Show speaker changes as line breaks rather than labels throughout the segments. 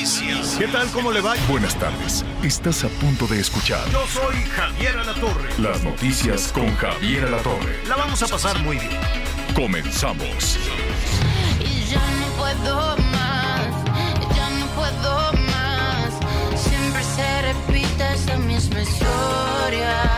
Noticias.
¿Qué tal? ¿Cómo le va?
Buenas tardes. Estás a punto de escuchar
Yo soy Javier Alatorre.
las noticias con Javier Alatorre.
La vamos a pasar muy bien.
Comenzamos.
Y ya no puedo más, ya no puedo más. Siempre se repite esa misma historia.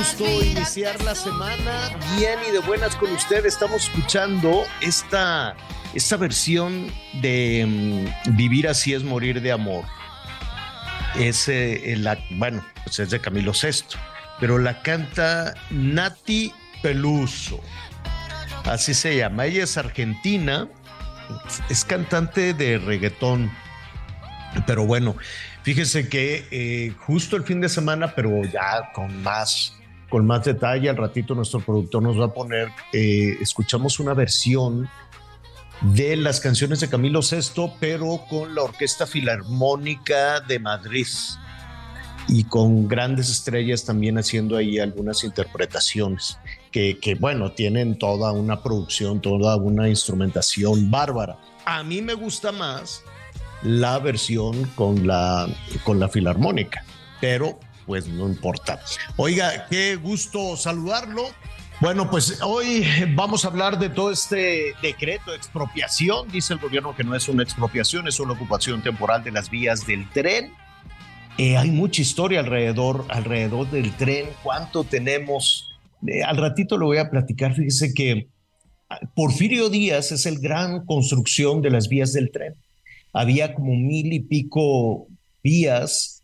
Gusto iniciar la semana bien y de buenas con usted. Estamos escuchando esta, esta versión de mm, Vivir así es morir de amor. Es, eh, la, bueno, pues es de Camilo Sesto, pero la canta Nati Peluso. Así se llama. Ella es argentina, es cantante de reggaetón. Pero bueno, fíjese que eh, justo el fin de semana, pero ya con más, con más detalle, al ratito nuestro productor nos va a poner, eh, escuchamos una versión de las canciones de Camilo VI, pero con la Orquesta Filarmónica de Madrid y con grandes estrellas también haciendo ahí algunas interpretaciones que, que, bueno, tienen toda una producción, toda una instrumentación bárbara. A mí me gusta más la versión con la, con la filarmónica, pero pues no importa. Oiga, qué gusto saludarlo. Bueno, pues hoy vamos a hablar de todo este decreto de expropiación. Dice el gobierno que no es una expropiación, es una ocupación temporal de las vías del tren. Eh, hay mucha historia alrededor, alrededor del tren. ¿Cuánto tenemos? Eh, al ratito lo voy a platicar. Fíjese que Porfirio Díaz es el gran construcción de las vías del tren. Había como mil y pico vías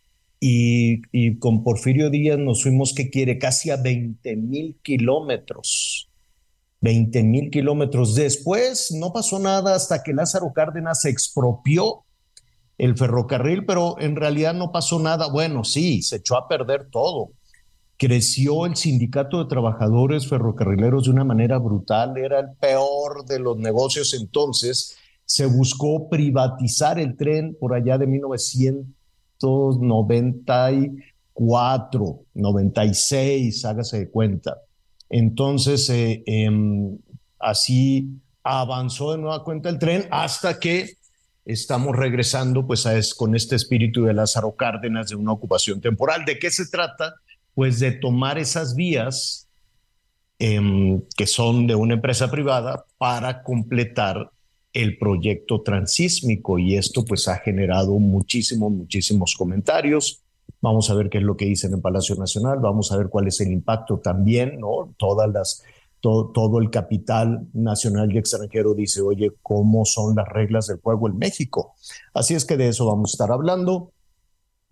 y, con Porfirio Díaz nos fuimos, que quiere? Casi a 20 mil kilómetros. 20 mil kilómetros. Después no pasó nada hasta que Lázaro Cárdenas expropió el ferrocarril, pero en realidad no pasó nada. Bueno, sí, se echó a perder todo. Creció el sindicato de trabajadores ferrocarrileros de una manera brutal, era el peor de los negocios entonces. Se buscó privatizar el tren por allá de 1994, 96, hágase de cuenta. Entonces, eh, eh, así avanzó de nueva cuenta el tren hasta que estamos regresando pues es, con este espíritu de Lázaro Cárdenas de una ocupación temporal. ¿De qué se trata? Pues de tomar esas vías eh, que son de una empresa privada para completar el proyecto transísmico y esto pues ha generado muchísimos, muchísimos comentarios. Vamos a ver qué es lo que dicen en Palacio Nacional, vamos a ver cuál es el impacto también, ¿no? Todas las, todo, todo el capital nacional y extranjero dice, oye, ¿cómo son las reglas del juego en México? Así es que de eso vamos a estar hablando.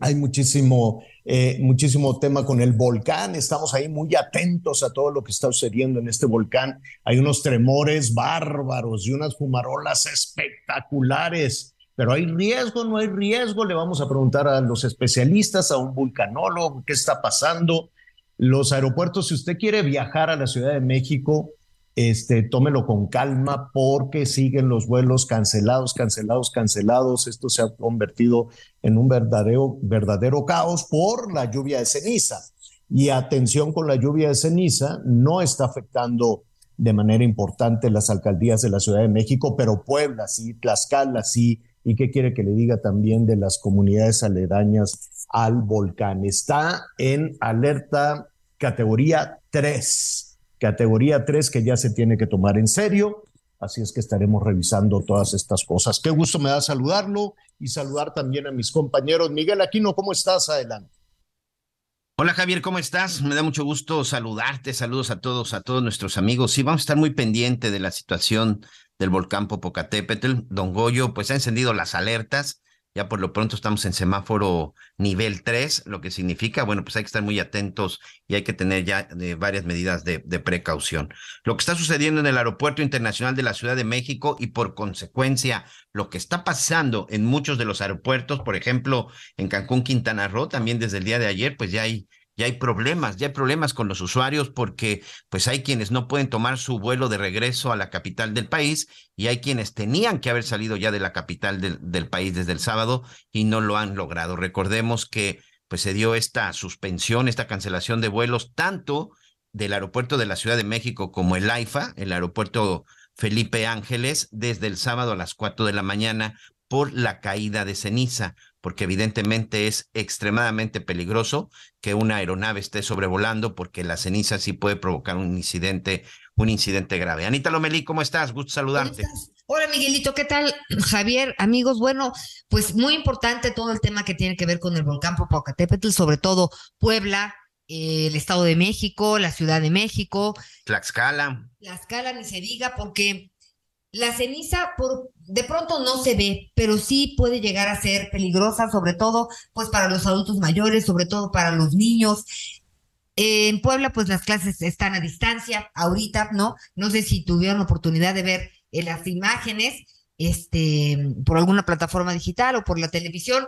Hay muchísimo, eh, muchísimo tema con el volcán. Estamos ahí muy atentos a todo lo que está sucediendo en este volcán. Hay unos tremores bárbaros y unas fumarolas espectaculares. Pero hay riesgo, no hay riesgo. Le vamos a preguntar a los especialistas, a un vulcanólogo, qué está pasando. Los aeropuertos, si usted quiere viajar a la Ciudad de México, este, tómelo con calma porque siguen los vuelos cancelados, cancelados, cancelados. Esto se ha convertido en un verdadero, verdadero caos por la lluvia de ceniza. Y atención con la lluvia de ceniza, no está afectando de manera importante las alcaldías de la Ciudad de México, pero Puebla sí, Tlaxcala sí. ¿Y qué quiere que le diga también de las comunidades aledañas al volcán? Está en alerta categoría 3 categoría 3 que ya se tiene que tomar en serio. Así es que estaremos revisando todas estas cosas. Qué gusto me da saludarlo y saludar también a mis compañeros. Miguel Aquino, ¿cómo estás? Adelante.
Hola Javier, ¿cómo estás? Me da mucho gusto saludarte. Saludos a todos, a todos nuestros amigos. Sí, vamos a estar muy pendiente de la situación del volcán Popocatépetl. Don Goyo, pues ha encendido las alertas ya por lo pronto estamos en semáforo nivel 3, lo que significa, bueno, pues hay que estar muy atentos y hay que tener ya eh, varias medidas de, de, precaución. Lo que está sucediendo en el Aeropuerto Internacional de la Ciudad de México y por consecuencia lo que está pasando en muchos de los aeropuertos, por ejemplo, en Cancún, Quintana Roo, también desde el día de ayer, pues ya hay ya hay problemas, ya hay problemas con los usuarios porque pues hay quienes no pueden tomar su vuelo de regreso a la capital del país y hay quienes tenían que haber salido ya de la capital del, país desde el sábado y no lo han logrado. Recordemos que pues se dio esta suspensión, esta cancelación de vuelos tanto del aeropuerto de la Ciudad de México como el AIFA, el aeropuerto Felipe Ángeles, desde el sábado a las cuatro de la mañana por la caída de ceniza porque evidentemente es extremadamente peligroso que una aeronave esté sobrevolando, porque la ceniza sí puede provocar un incidente, un incidente grave. Anita Lomelí, ¿cómo estás? Gusto saludarte.
Hola Miguelito, ¿qué tal? Javier, amigos, bueno, pues muy importante todo el tema que tiene que ver con el volcán Popocatépetl, sobre todo Puebla, eh, el Estado de México, la Ciudad de México.
Tlaxcala.
Tlaxcala, ni se diga, porque la ceniza por, de pronto no se ve, pero sí puede llegar a ser peligrosa, sobre todo pues para los adultos mayores, sobre todo para los niños. En Puebla, pues las clases están a distancia ahorita, ¿no? No sé si tuvieron oportunidad de ver eh, las imágenes, este, por alguna plataforma digital o por la televisión.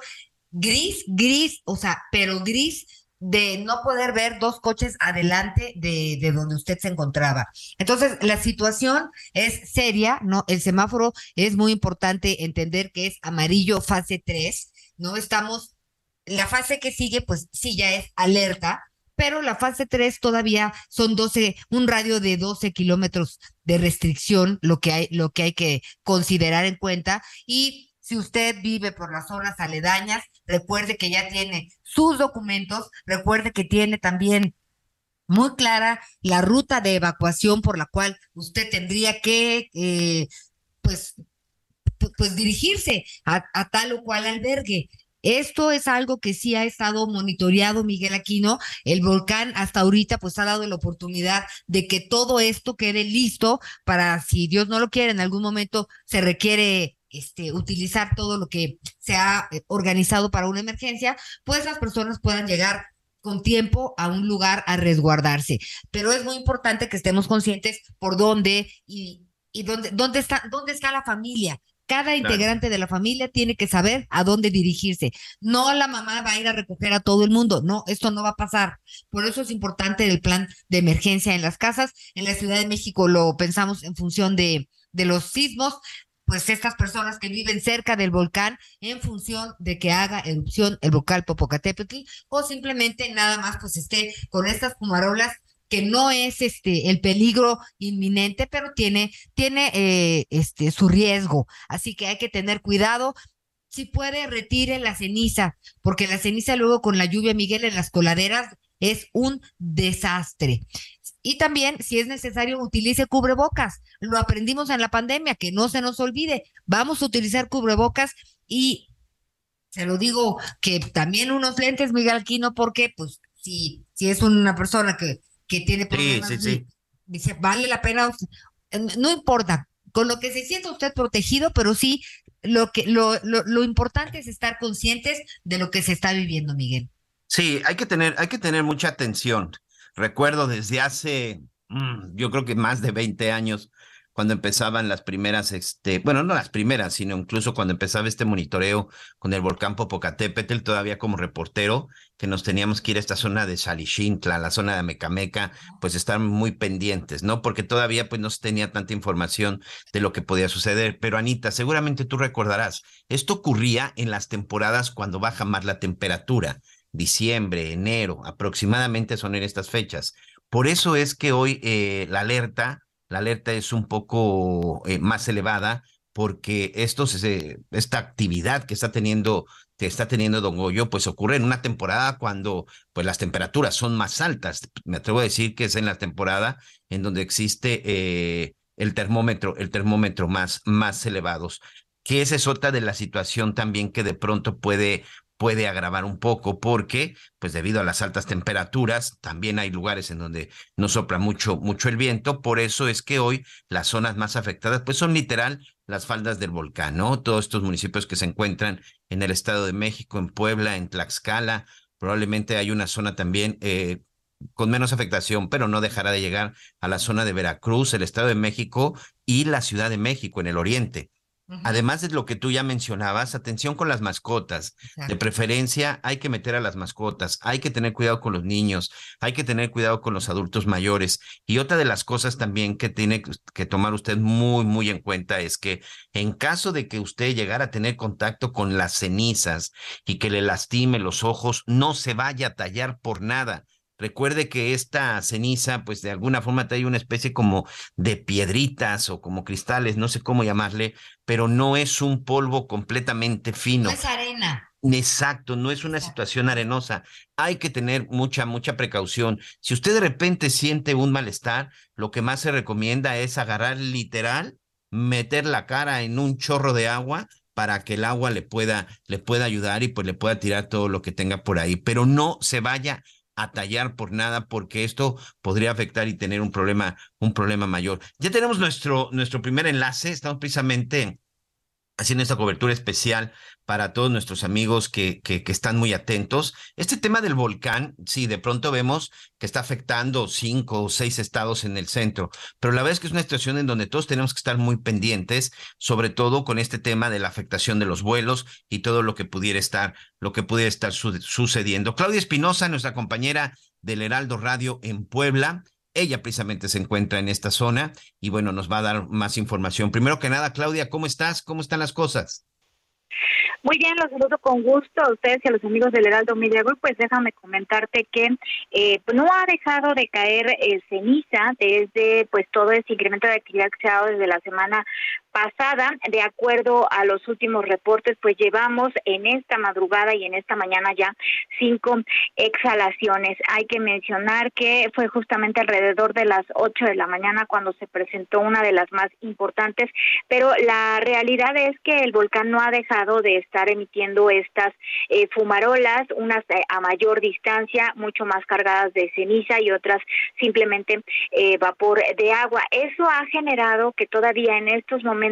Gris, gris, o sea, pero gris de no poder ver dos coches adelante de, de, donde usted se encontraba. Entonces, la situación es seria, ¿no? El semáforo es muy importante entender que es amarillo fase 3, ¿no? Estamos, la fase que sigue, pues sí, ya es alerta, pero la fase 3 todavía son 12, un radio de 12 kilómetros de restricción, lo que hay, lo que hay que considerar en cuenta, y si usted vive por las zonas aledañas, recuerde que ya tiene sus documentos, recuerde que tiene también muy clara la ruta de evacuación por la cual usted tendría que, eh, pues, pues dirigirse a, a tal o cual albergue. Esto es algo que sí ha estado monitoreado Miguel Aquino. El volcán hasta ahorita pues ha dado la oportunidad de que todo esto quede listo para si Dios no lo quiere en algún momento se requiere este, utilizar todo lo que se ha eh, organizado para una emergencia, pues las personas puedan llegar con tiempo a un lugar a resguardarse. Pero es muy importante que estemos conscientes por dónde y, y dónde, dónde, está, dónde está la familia. Cada integrante de la familia tiene que saber a dónde dirigirse. No la mamá va a ir a recoger a todo el mundo. No, esto no va a pasar. Por eso es importante el plan de emergencia en las casas. En la Ciudad de México lo pensamos en función de, de los sismos, pues estas personas que viven cerca del volcán en función de que haga erupción el volcán Popocatépetl o simplemente nada más pues esté con estas fumarolas que no es este el peligro inminente, pero tiene tiene eh, este su riesgo, así que hay que tener cuidado. Si puede retire la ceniza, porque la ceniza luego con la lluvia Miguel en las coladeras es un desastre. Y también, si es necesario, utilice cubrebocas. Lo aprendimos en la pandemia, que no se nos olvide. Vamos a utilizar cubrebocas y se lo digo que también unos lentes, Miguel Aquino, porque pues si, si es una persona que, que tiene problemas, dice, vale la pena, no importa, con lo que se sienta usted protegido, pero sí lo que lo, lo, lo importante es estar conscientes de lo que se está viviendo, Miguel.
Sí, hay que tener, hay que tener mucha atención. Recuerdo desde hace, mm, yo creo que más de 20 años, cuando empezaban las primeras, este, bueno, no las primeras, sino incluso cuando empezaba este monitoreo con el volcán Popocatépetl, todavía como reportero, que nos teníamos que ir a esta zona de Xalixintla, la zona de Amecameca, pues estar muy pendientes, ¿no? Porque todavía pues no se tenía tanta información de lo que podía suceder. Pero Anita, seguramente tú recordarás, esto ocurría en las temporadas cuando baja más la temperatura diciembre, enero, aproximadamente son en estas fechas. Por eso es que hoy eh, la alerta, la alerta es un poco eh, más elevada porque esta actividad que está teniendo que está teniendo Don Goyo, pues ocurre en una temporada cuando pues las temperaturas son más altas. Me atrevo a decir que es en la temporada en donde existe eh, el termómetro, el termómetro más, más elevados. Que esa es otra de la situación también que de pronto puede, puede agravar un poco porque, pues debido a las altas temperaturas, también hay lugares en donde no sopla mucho, mucho el viento. Por eso es que hoy las zonas más afectadas, pues son literal las faldas del volcán, ¿no? Todos estos municipios que se encuentran en el Estado de México, en Puebla, en Tlaxcala, probablemente hay una zona también eh, con menos afectación, pero no dejará de llegar a la zona de Veracruz, el Estado de México y la Ciudad de México en el oriente. Además de lo que tú ya mencionabas, atención con las mascotas. De preferencia, hay que meter a las mascotas, hay que tener cuidado con los niños, hay que tener cuidado con los adultos mayores. Y otra de las cosas también que tiene que tomar usted muy, muy en cuenta es que en caso de que usted llegara a tener contacto con las cenizas y que le lastime los ojos, no se vaya a tallar por nada Recuerde que esta ceniza, pues de alguna forma trae una especie como de piedritas o como cristales, no sé cómo llamarle, pero no es un polvo completamente fino. No
es arena.
Exacto, no es una situación arenosa. Hay que tener mucha, mucha precaución. Si usted de repente siente un malestar, lo que más se recomienda es agarrar literal, meter la cara en un chorro de agua para que el agua le pueda, le pueda ayudar y pues le pueda tirar todo lo que tenga por ahí. Pero no se vaya a tallar por nada porque esto podría afectar y tener un problema, un problema mayor. Ya tenemos nuestro, nuestro primer enlace, estamos precisamente haciendo esta cobertura especial para todos nuestros amigos que, que, que, están muy atentos. Este tema del volcán, sí, de pronto vemos que está afectando cinco o seis estados en el centro, pero la verdad es que es una situación en donde todos tenemos que estar muy pendientes, sobre todo con este tema de la afectación de los vuelos y todo lo que pudiera estar, lo que pudiera estar sucediendo. Claudia Espinosa, nuestra compañera del Heraldo Radio en Puebla, ella precisamente se encuentra en esta zona y bueno, nos va a dar más información. Primero que nada, Claudia, ¿cómo estás? ¿Cómo están las cosas?
Muy bien, los saludo con gusto a ustedes y a los amigos del Heraldo Media Group. Pues déjame comentarte que eh, no ha dejado de caer eh, ceniza desde pues todo ese incremento de actividad que se ha dado desde la semana pasada, de acuerdo a los últimos reportes, pues llevamos en esta madrugada y en esta mañana ya cinco exhalaciones. Hay que mencionar que fue justamente alrededor de las ocho de la mañana cuando se presentó una de las más importantes, pero la realidad es que el volcán no ha dejado de estar emitiendo estas eh, fumarolas, unas eh, a mayor distancia, mucho más cargadas de ceniza y otras simplemente eh, vapor de agua. Eso ha generado que todavía en estos momentos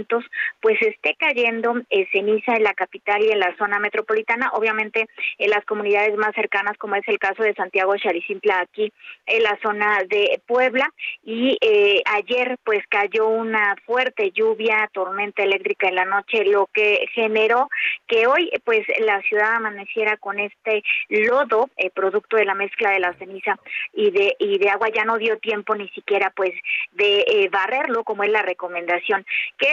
pues esté cayendo eh, ceniza en la capital y en la zona metropolitana, obviamente en las comunidades más cercanas como es el caso de Santiago Charicimpla aquí en la zona de Puebla. Y eh, ayer pues cayó una fuerte lluvia, tormenta eléctrica en la noche, lo que generó que hoy pues la ciudad amaneciera con este lodo eh, producto de la mezcla de la ceniza y de y de agua. Ya no dio tiempo ni siquiera pues de barrerlo como es la recomendación.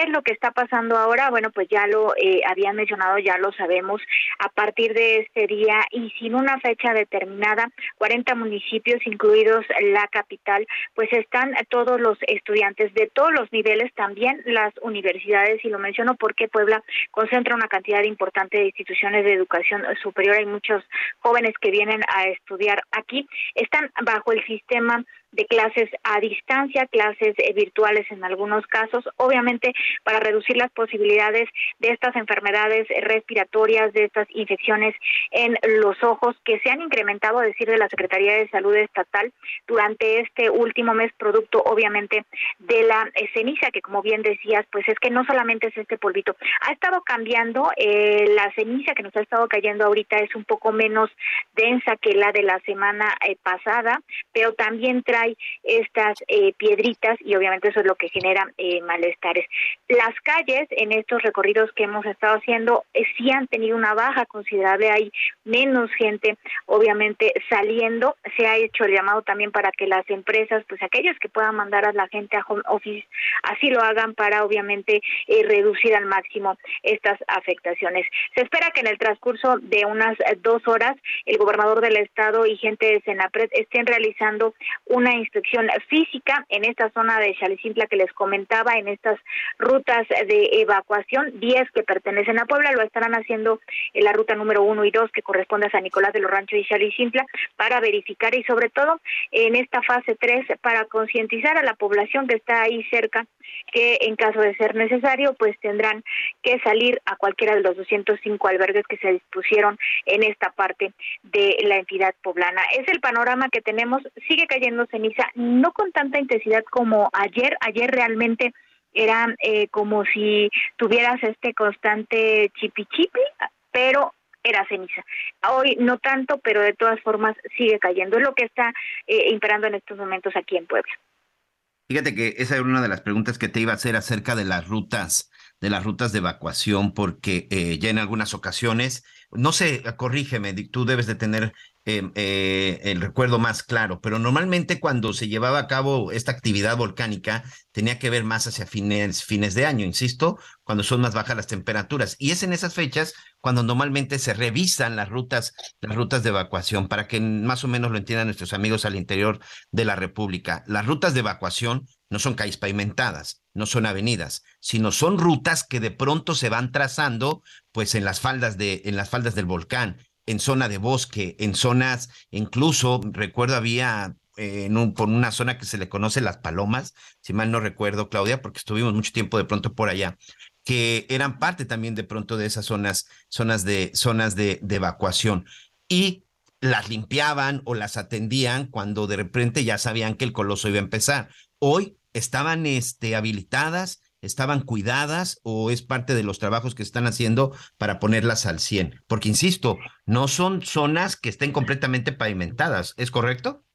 ¿Qué es lo que está pasando ahora? Bueno, pues ya lo eh, habían mencionado, ya lo sabemos. A partir de este día y sin una fecha determinada, 40 municipios, incluidos la capital, pues están todos los estudiantes de todos los niveles, también las universidades, y lo menciono porque Puebla concentra una cantidad importante de instituciones de educación superior. Hay muchos jóvenes que vienen a estudiar aquí. Están bajo el sistema de clases a distancia, clases eh, virtuales en algunos casos, obviamente para reducir las posibilidades de estas enfermedades respiratorias, de estas infecciones en los ojos que se han incrementado, a decir de la Secretaría de Salud Estatal, durante este último mes, producto obviamente de la eh, ceniza, que como bien decías, pues es que no solamente es este polvito, ha estado cambiando, eh, la ceniza que nos ha estado cayendo ahorita es un poco menos densa que la de la semana pasada, pero también trae hay estas eh, piedritas y obviamente eso es lo que genera eh, malestares. Las calles en estos recorridos que hemos estado haciendo eh, sí han tenido una baja considerable, hay menos gente obviamente saliendo, se ha hecho el llamado también para que las empresas, pues aquellas que puedan mandar a la gente a home office, así lo hagan para obviamente reducir al máximo estas afectaciones. Se espera que en el transcurso de unas dos horas el gobernador del estado y gente de Senapred estén realizando una una inspección física en esta zona de Chalicintla que les comentaba, en estas rutas de evacuación, 10 que pertenecen a Puebla, lo estarán haciendo en la ruta número 1 y 2 que corresponde a San Nicolás de los Ranchos y Chalicintla para verificar y sobre todo en esta fase 3 para concientizar a la población que está ahí cerca que en caso de ser necesario pues tendrán que salir a cualquiera de los 205 albergues que se dispusieron en esta parte de la entidad poblana. Es el panorama que tenemos, sigue cayendo no con tanta intensidad como ayer, ayer realmente era eh, como si tuvieras este constante chipi chipi, pero era ceniza. Hoy no tanto, pero de todas formas sigue cayendo. Es lo que está eh, imperando en estos momentos aquí en Puebla.
Fíjate que esa era una de las preguntas que te iba a hacer acerca de las rutas, de las rutas de evacuación, porque eh, ya en algunas ocasiones, no sé, corrígeme, tú debes de tener Em, eh, el recuerdo más claro, pero normalmente cuando se llevaba a cabo esta actividad volcánica tenía que ver más hacia fines, fines de año, insisto, cuando son más bajas las temperaturas. Y es en esas fechas cuando normalmente se revisan las rutas, las rutas de evacuación, para que más o menos lo entiendan nuestros amigos al interior de la República. Las rutas de evacuación no son calles pavimentadas, no son avenidas, sino son rutas que de pronto se van trazando, pues en las faldas de, en las faldas del volcán, en zona de bosque, en zonas, incluso recuerdo había eh, en por una zona que se le conoce las palomas, si mal no recuerdo, Claudia, porque estuvimos mucho tiempo de pronto por allá, que eran parte también de pronto de esas zonas, zonas de, zonas de, de evacuación. Y las limpiaban o las atendían cuando de repente ya sabían que el coloso iba a empezar. Hoy estaban este, habilitadas estaban cuidadas o es parte de los trabajos que están haciendo para ponerlas al 100? Porque, insisto, no son zonas que estén completamente pavimentadas, ¿es correcto?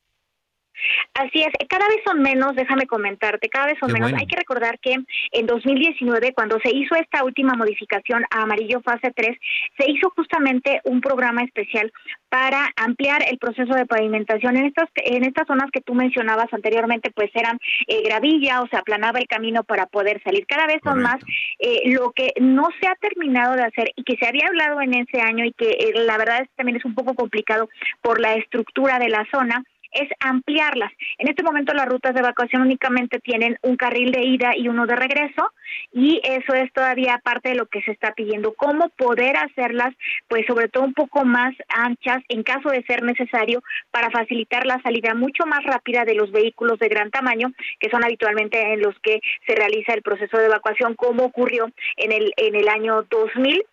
Así es, cada vez son menos, déjame comentarte, cada vez son menos. Hay que recordar que en 2019, cuando se hizo esta última modificación a amarillo fase 3, se hizo justamente un programa especial para ampliar el proceso de pavimentación en estas en estas zonas que tú mencionabas anteriormente, pues eran eh, gravilla o se aplanaba el camino para poder salir. Cada vez son más eh, lo que no se ha terminado de hacer y que se había hablado en ese año y que eh, la verdad es, también es un poco complicado por la estructura de la zona es ampliarlas. En este momento las rutas de evacuación únicamente tienen un carril de ida y uno de regreso y eso es todavía parte de lo que se está pidiendo. ¿Cómo poder hacerlas, pues sobre todo un poco más anchas en caso de ser necesario para facilitar la salida mucho más rápida de los vehículos de gran tamaño, que son habitualmente en los que se realiza el proceso de evacuación, como ocurrió en el, en el año 2000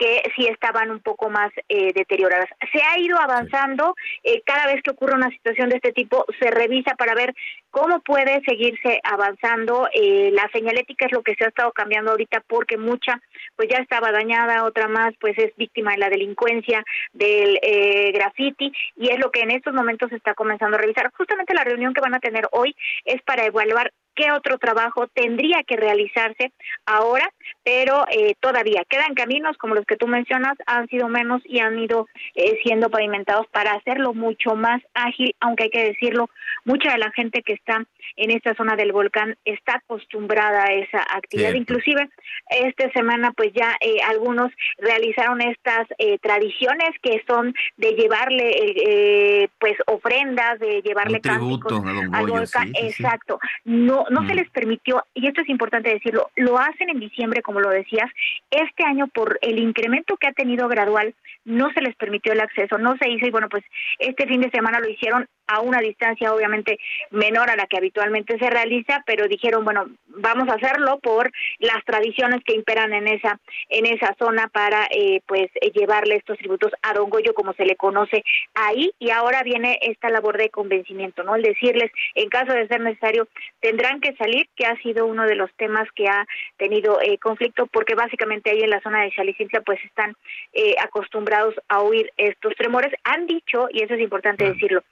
que sí estaban un poco más eh, deterioradas. Se ha ido avanzando, eh, cada vez que ocurre una situación de este tipo se revisa para ver cómo puede seguirse avanzando. Eh, la señalética es lo que se ha estado cambiando ahorita porque mucha pues ya estaba dañada, otra más pues es víctima de la delincuencia, del eh, graffiti y es lo que en estos momentos se está comenzando a revisar. Justamente la reunión que van a tener hoy es para evaluar qué otro trabajo tendría que realizarse ahora, pero eh, todavía quedan caminos como los que tú mencionas, han sido menos y han ido eh, siendo pavimentados para hacerlo mucho más ágil, aunque hay que decirlo, mucha de la gente que está en esta zona del volcán está acostumbrada a esa actividad. Inclusive esta semana pues ya eh, algunos realizaron estas eh, tradiciones que son de llevarle eh, pues ofrendas, de llevarle cánticos al volcán. Exacto. No no se mm. les permitió y esto es importante decirlo, lo hacen en diciembre como lo decías. Este año por el incremento que ha tenido gradual no se les permitió el acceso, no se hizo y bueno, pues este fin de semana lo hicieron a una distancia obviamente menor a la que habitualmente se realiza, pero dijeron, bueno, vamos a hacerlo por las tradiciones que imperan en esa en esa zona para eh, pues llevarle estos tributos a Don Goyo como se le conoce ahí y ahora viene esta labor de convencimiento, ¿no? El decirles, en caso de ser necesario, tendrán que salir, que ha sido uno de los temas que ha tenido eh, conflicto porque básicamente ahí en la zona de Chalicintla pues están eh, acostumbrados a oír estos tremores. Han dicho, y eso es importante decirlo,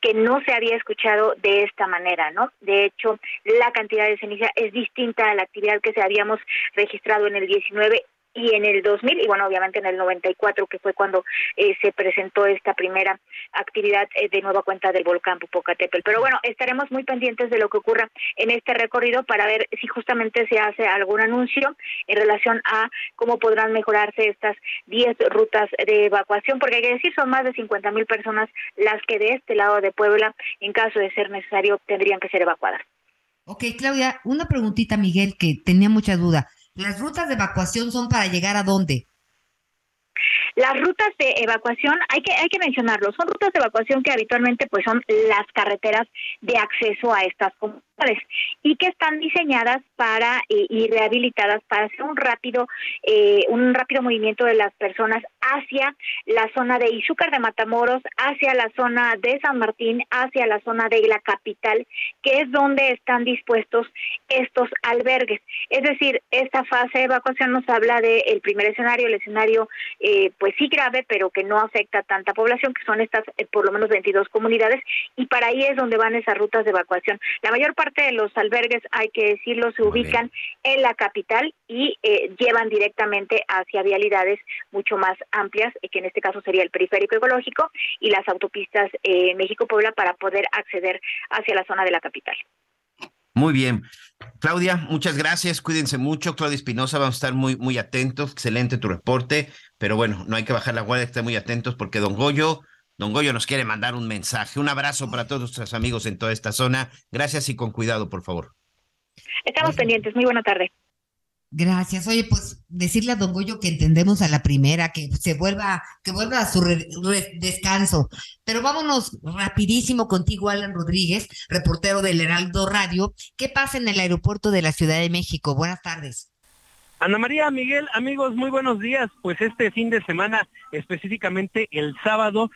que no se había escuchado de esta manera, ¿no? De hecho, la cantidad de ceniza es distinta a la actividad que se habíamos registrado en el 19 y en el 2000 y bueno obviamente en el 94 que fue cuando eh, se presentó esta primera actividad eh, de nueva cuenta del volcán Popocatépetl pero bueno estaremos muy pendientes de lo que ocurra en este recorrido para ver si justamente se hace algún anuncio en relación a cómo podrán mejorarse estas 10 rutas de evacuación porque hay que decir son más de 50 mil personas las que de este lado de Puebla en caso de ser necesario tendrían que ser evacuadas
Ok, Claudia, una preguntita, Miguel, que tenía mucha duda. ¿Las rutas de evacuación son para llegar a dónde?
Las rutas de evacuación, hay que, hay que mencionarlo, son rutas de evacuación que habitualmente pues son las carreteras de acceso a estas comunidades y que están diseñadas para eh, y rehabilitadas para hacer un rápido eh, un rápido movimiento de las personas hacia la zona de Izúcar de Matamoros, hacia la zona de San Martín, hacia la zona de la capital, que es donde están dispuestos estos albergues. Es decir, esta fase de evacuación nos habla del primer escenario, el escenario eh, pues sí grave, pero que no afecta a tanta población, que son estas por lo menos 22 comunidades, y para ahí es donde van esas rutas de evacuación. La mayor parte de los albergues, hay que decirlo, se ubican en la capital y eh, llevan directamente hacia vialidades mucho más amplias, eh, que en este caso sería el periférico ecológico y las autopistas eh, México-Puebla para poder acceder hacia la zona de la capital.
Muy bien. Claudia, muchas gracias. Cuídense mucho. Claudia Espinosa, vamos a estar muy, muy atentos. Excelente tu reporte. Pero bueno, no hay que bajar la guardia, estar muy atentos porque Don Goyo Don Goyo nos quiere mandar un mensaje. Un abrazo para todos nuestros amigos en toda esta zona. Gracias y con cuidado, por favor.
Estamos pendientes. Muy buena tarde.
Gracias. Oye, pues decirle a Don Goyo que entendemos a la primera, que se vuelva, que vuelva a su descanso. Pero vámonos rapidísimo contigo, Alan Rodríguez, reportero del Heraldo Radio. ¿Qué pasa en el aeropuerto de la Ciudad de México? Buenas tardes.
Ana María, Miguel, amigos, muy buenos días. Pues este fin de semana, específicamente el sábado,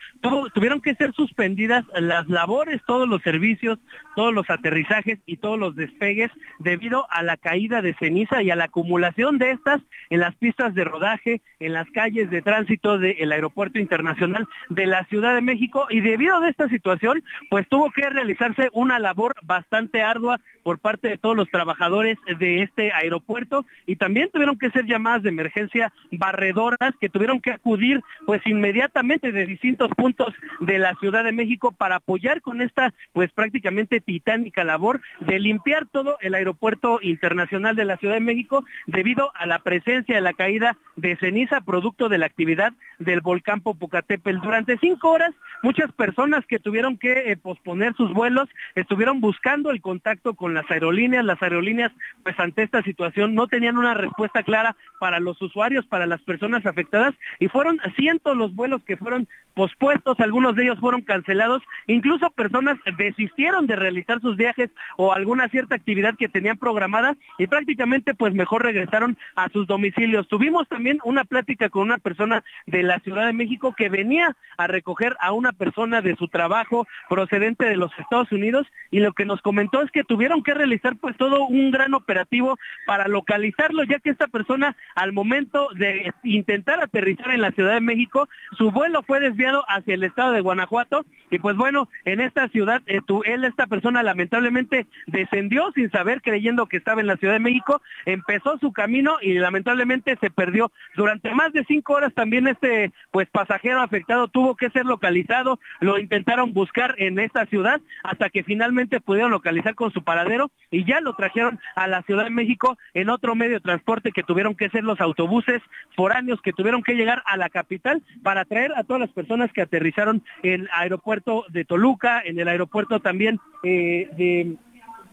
tuvieron que ser suspendidas las labores, todos los servicios, todos los aterrizajes y todos los despegues debido a la caída de ceniza y a la acumulación de estas en las pistas de rodaje, en las calles de tránsito del Aeropuerto Internacional de la Ciudad de México. Y debido a esta situación, pues tuvo que realizarse una labor bastante ardua por parte de todos los trabajadores de este aeropuerto y también tuvieron que ser llamadas de emergencia barredoras que tuvieron que acudir pues inmediatamente de distintos puntos de la Ciudad de México para apoyar con esta pues prácticamente titánica labor de limpiar todo el aeropuerto internacional de la Ciudad de México debido a la presencia de la caída de ceniza producto de la actividad del volcán Popocatépetl. Durante cinco horas muchas personas que tuvieron que eh, posponer sus vuelos estuvieron buscando el contacto con las aerolíneas. Las aerolíneas pues ante esta situación no tenían una respuesta clara para los usuarios, para las personas afectadas y fueron cientos los vuelos que fueron pospuestos, algunos de ellos fueron cancelados, incluso personas desistieron de realizar sus viajes o alguna cierta actividad que tenían programada y prácticamente pues mejor regresaron a sus domicilios. Tuvimos también una plática con una persona de la Ciudad de México que venía a recoger a una persona de su trabajo procedente de los Estados Unidos y lo que nos comentó es que tuvieron que realizar pues todo un gran operativo para localizarlo ya que esta persona al momento de intentar aterrizar en la Ciudad de México, su vuelo fue hacia el estado de Guanajuato. Y pues bueno, en esta ciudad, eh, él, esta persona lamentablemente descendió sin saber, creyendo que estaba en la Ciudad de México, empezó su camino y lamentablemente se perdió. Durante más de cinco horas también este pues pasajero afectado tuvo que ser localizado, lo intentaron buscar en esta ciudad hasta que finalmente pudieron localizar con su paradero y ya lo trajeron a la Ciudad de México en otro medio de transporte que tuvieron que ser los autobuses foráneos que tuvieron que llegar a la capital para traer a todas las personas que aterrizaron en el aeropuerto de Toluca, en el aeropuerto también eh, de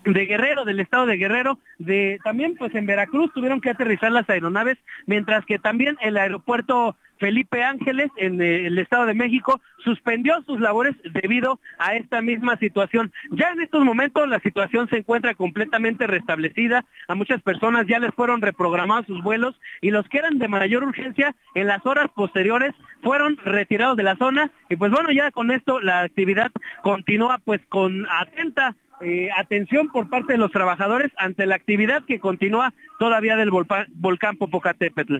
de Guerrero, del estado de Guerrero, de también pues en Veracruz tuvieron que aterrizar las aeronaves, mientras que también el aeropuerto Felipe Ángeles en eh, el Estado de México suspendió sus labores debido a esta misma situación. Ya en estos momentos la situación se encuentra completamente restablecida. A muchas personas ya les fueron reprogramados sus vuelos y los que eran de mayor urgencia en las horas posteriores fueron retirados de la zona. Y pues bueno, ya con esto la actividad continúa pues con atenta eh, atención por parte de los trabajadores ante la actividad que continúa todavía del volcán Popocatépetl.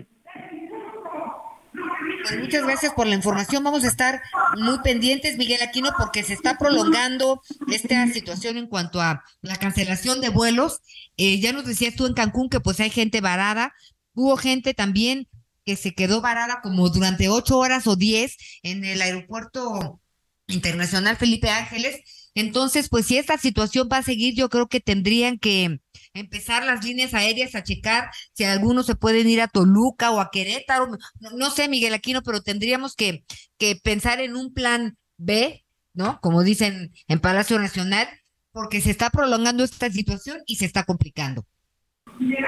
Pues muchas gracias por la información. Vamos a estar muy pendientes, Miguel Aquino, porque se está prolongando esta situación en cuanto a la cancelación de vuelos. Eh, ya nos decías tú en Cancún que pues hay gente varada. Hubo gente también que se quedó varada como durante ocho horas o diez en el aeropuerto internacional Felipe Ángeles. Entonces, pues si esta situación va a seguir, yo creo que tendrían que empezar las líneas aéreas a checar si algunos se pueden ir a Toluca o a Querétaro. No, no sé, Miguel Aquino, pero tendríamos que, que pensar en un plan B, ¿no? Como dicen en Palacio Nacional, porque se está prolongando esta situación y se está complicando.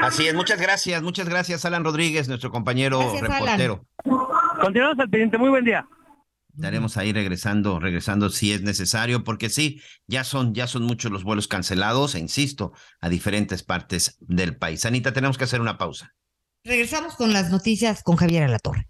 Así es, muchas gracias, muchas gracias, Alan Rodríguez, nuestro compañero
Gracias, Alan.
reportero.
Continuamos al pendiente. Muy buen día.
Estaremos ahí regresando, regresando si es necesario, porque sí, ya son, ya son muchos los vuelos cancelados, e insisto, a diferentes partes del país. Anita, tenemos que hacer una pausa.
Regresamos con las noticias con Javier Alatorre.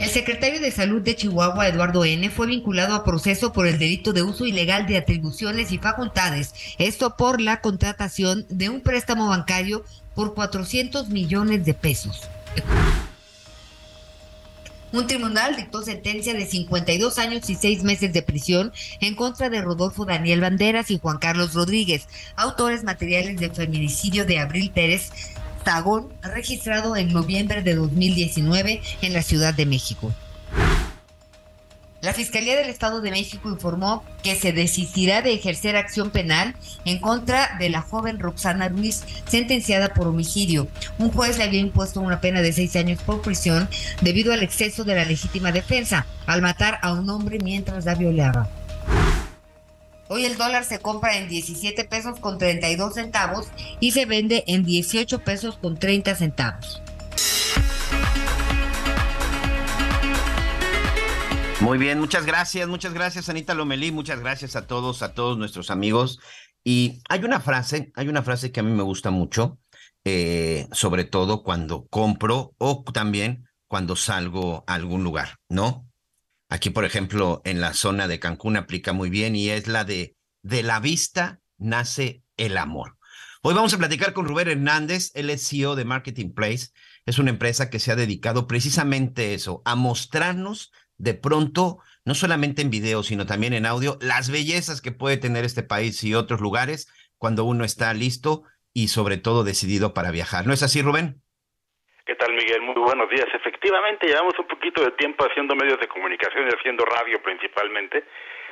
El secretario de Salud de Chihuahua, Eduardo N., fue vinculado a proceso por el delito de uso ilegal de atribuciones y facultades, esto por la contratación de un préstamo bancario por 400 millones de pesos. Un tribunal dictó sentencia de 52 años y 6 meses de prisión en contra de Rodolfo Daniel Banderas y Juan Carlos Rodríguez, autores materiales del feminicidio de Abril Pérez Tagón, registrado en noviembre de 2019 en la Ciudad de México. La Fiscalía del Estado de México informó que se desistirá de ejercer acción penal en contra de la joven Roxana Ruiz, sentenciada por homicidio. Un juez le había impuesto una pena de seis años por prisión debido al exceso de la legítima defensa, al matar a un hombre mientras la violaba. Hoy el dólar se compra en 17 pesos con 32 centavos y se vende en 18 pesos con 30 centavos.
Muy bien, muchas gracias, muchas gracias, Anita Lomelí, muchas gracias a todos, a todos nuestros amigos. Y hay una frase, hay una frase que a mí me gusta mucho, eh, sobre todo cuando compro o también cuando salgo a algún lugar, ¿no? Aquí, por ejemplo, en la zona de Cancún aplica muy bien y es la de de la vista nace el amor. Hoy vamos a platicar con Rubén Hernández, él es CEO de Marketing Place. Es una empresa que se ha dedicado precisamente a eso, a mostrarnos de pronto, no solamente en video, sino también en audio, las bellezas que puede tener este país y otros lugares cuando uno está listo y sobre todo decidido para viajar. ¿No es así, Rubén?
¿Qué tal, Miguel? Muy buenos días. Efectivamente, llevamos un poquito de tiempo haciendo medios de comunicación y haciendo radio principalmente.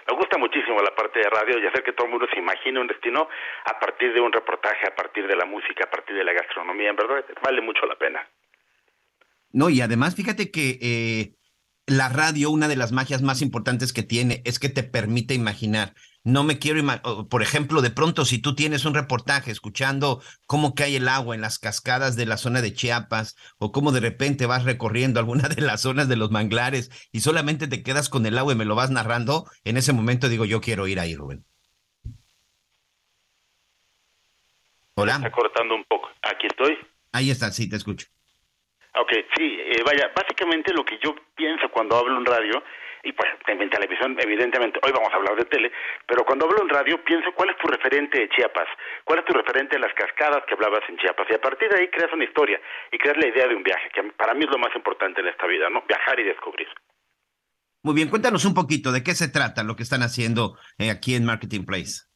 Me gusta muchísimo la parte de radio y hacer que todo el mundo se imagine un destino a partir de un reportaje, a partir de la música, a partir de la gastronomía. En verdad, vale mucho la pena.
No, y además fíjate que eh, la radio, una de las magias más importantes que tiene es que te permite imaginar. No me quiero imaginar, por ejemplo, de pronto si tú tienes un reportaje escuchando cómo cae el agua en las cascadas de la zona de Chiapas o cómo de repente vas recorriendo alguna de las zonas de los manglares y solamente te quedas con el agua y me lo vas narrando, en ese momento digo yo quiero ir ahí, Rubén. Hola.
Está cortando un poco. Aquí estoy.
Ahí está, sí, te escucho.
Ok, sí, eh, vaya, básicamente lo que yo pienso cuando hablo en radio, y pues en televisión, evidentemente, hoy vamos a hablar de tele, pero cuando hablo en radio pienso cuál es tu referente de Chiapas, cuál es tu referente de las cascadas que hablabas en Chiapas, y a partir de ahí creas una historia y creas la idea de un viaje, que para mí es lo más importante en esta vida, ¿no? Viajar y descubrir.
Muy bien, cuéntanos un poquito de qué se trata lo que están haciendo eh, aquí en Marketing Place.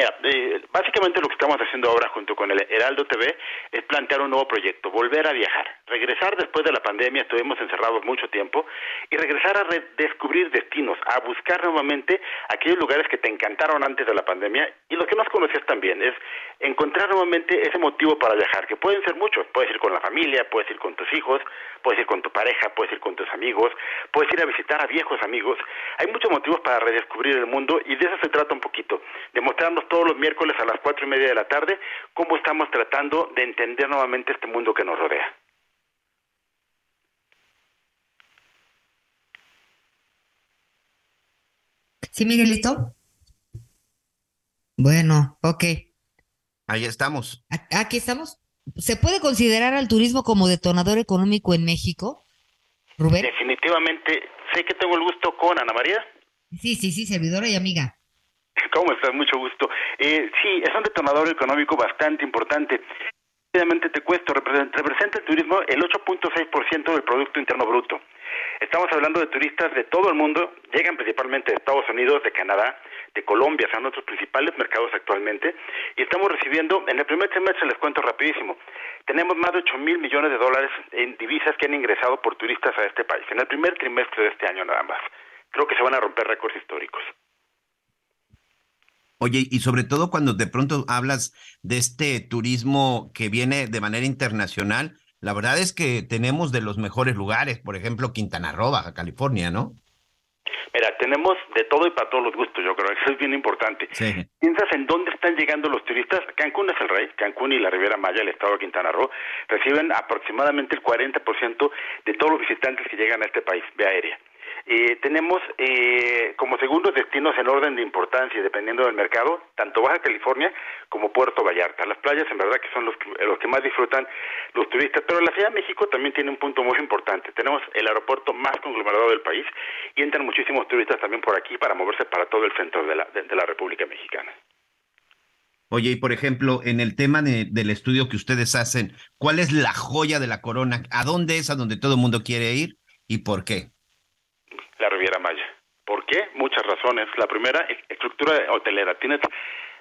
Mira, eh, básicamente lo que estamos haciendo ahora junto con el Heraldo TV es plantear un nuevo proyecto, volver a viajar, regresar después de la pandemia, estuvimos encerrados mucho tiempo, y regresar a descubrir destinos, a buscar nuevamente aquellos lugares que te encantaron antes de la pandemia. Y los que no conocías también, es encontrar nuevamente ese motivo para viajar, que pueden ser muchos, puedes ir con la familia, puedes ir con tus hijos, puedes ir con tu pareja, puedes ir con tus amigos, puedes ir a visitar a viejos amigos, hay muchos motivos para redescubrir el mundo y de eso se trata un poquito, de todos los miércoles a las cuatro y media de la tarde cómo estamos tratando de entender nuevamente este mundo que nos rodea.
¿Sí, Miguelito? Bueno, ok.
Ahí estamos.
Aquí estamos. ¿Se puede considerar al turismo como detonador económico en México, Rubén?
Definitivamente. Sé que tengo el gusto con Ana María.
Sí, sí, sí, servidora y amiga.
¿Cómo estás? Mucho gusto. Eh, sí, es un detonador económico bastante importante. Obviamente te cuesta, representa el turismo el 8.6% del Producto Interno Bruto. Estamos hablando de turistas de todo el mundo, llegan principalmente de Estados Unidos, de Canadá, de Colombia, son nuestros principales mercados actualmente, y estamos recibiendo, en el primer trimestre les cuento rapidísimo, tenemos más de 8 mil millones de dólares en divisas que han ingresado por turistas a este país, en el primer trimestre de este año nada más. Creo que se van a romper récords históricos.
Oye, y sobre todo cuando de pronto hablas de este turismo que viene de manera internacional, la verdad es que tenemos de los mejores lugares, por ejemplo, Quintana Roo, Baja California, ¿no?
Mira, tenemos de todo y para todos los gustos, yo creo que eso es bien importante. Piensas en dónde están llegando los turistas. Cancún es el rey, Cancún y la Riviera Maya, el estado de Quintana Roo, reciben aproximadamente el 40% de todos los visitantes que llegan a este país vía aérea. Eh, tenemos eh, como segundos destinos en orden de importancia, dependiendo del mercado, tanto Baja California como Puerto Vallarta. Las playas, en verdad, que son los, los que más disfrutan los turistas, pero la Ciudad de México también tiene un punto muy importante. Tenemos el aeropuerto más conglomerado del país y entran muchísimos turistas también por aquí para moverse para todo el centro de la, de, la República Mexicana.
Oye, y por ejemplo, en el tema del estudio que ustedes hacen, ¿cuál es la joya de la corona? ¿A dónde es a donde todo el mundo quiere ir y por qué?
La Riviera Maya. ¿Por qué? Muchas razones. La primera, estructura hotelera. Tienes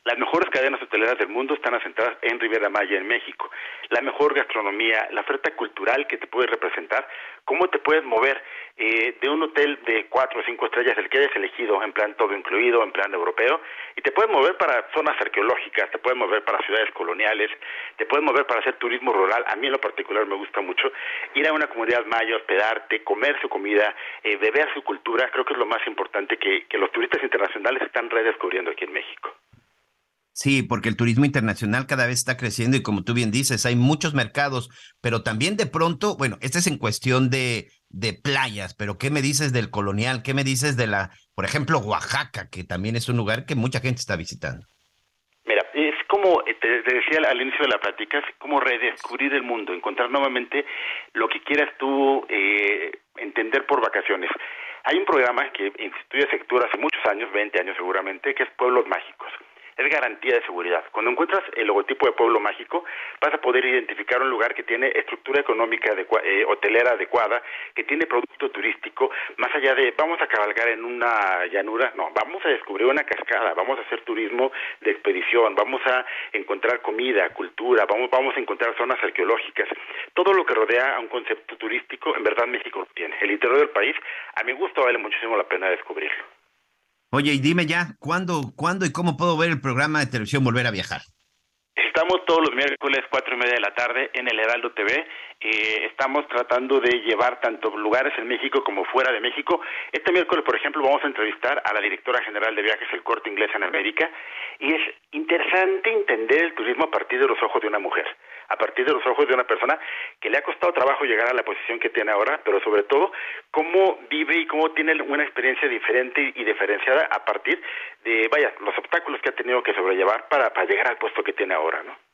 las mejores cadenas hoteleras del mundo están asentadas en Riviera Maya, en México. La mejor gastronomía, la oferta cultural que te puede representar, cómo te puedes mover eh, de un hotel de cuatro o cinco estrellas, el que hayas elegido, en plan todo incluido, en plan europeo, y te puedes mover para zonas arqueológicas, te puedes mover para ciudades coloniales, te puedes mover para hacer turismo rural. A mí en lo particular me gusta mucho ir a una comunidad maya, hospedarte, comer su comida, eh, beber su cultura. Creo que es lo más importante que, que los turistas internacionales están redescubriendo aquí en México.
Sí, porque el turismo internacional cada vez está creciendo y como tú bien dices, hay muchos mercados, pero también de pronto, bueno, este es en cuestión de, de playas, pero ¿qué me dices del colonial? ¿Qué me dices de la, por ejemplo, Oaxaca, que también es un lugar que mucha gente está visitando?
Mira, es como eh, te, decía al inicio de la plática, es como redescubrir el mundo, encontrar nuevamente lo que quieras tú eh, entender por vacaciones. Hay un programa que instituye Sectura hace muchos años, 20 años seguramente, que es Pueblos Mágicos es garantía de seguridad. Cuando encuentras el logotipo de Pueblo Mágico, vas a poder identificar un lugar que tiene estructura económica eh, hotelera adecuada, que tiene producto turístico, más allá de vamos a cabalgar en una llanura, no, vamos a descubrir una cascada, vamos a hacer turismo de expedición, vamos a encontrar comida, cultura, vamos, vamos a encontrar zonas arqueológicas. Todo lo que rodea a un concepto turístico, en verdad México lo tiene. El interior del país, a mi gusto, vale muchísimo la pena descubrirlo.
Oye, y dime ya, ¿cuándo, ¿cuándo y cómo puedo ver el programa de televisión Volver a Viajar?
Estamos todos los miércoles cuatro y media de la tarde en el Heraldo TV. Eh, estamos tratando de llevar tanto lugares en México como fuera de México. Este miércoles, por ejemplo, vamos a entrevistar a la directora general de viajes del Corte Inglés en América y es interesante entender el turismo a partir de los ojos de una mujer a partir de los ojos de una persona que le ha costado trabajo llegar a la posición que tiene ahora, pero sobre todo cómo vive y cómo tiene una experiencia diferente y diferenciada a partir de, vaya, los obstáculos que ha tenido que sobrellevar para, para llegar al puesto que tiene ahora, ¿no?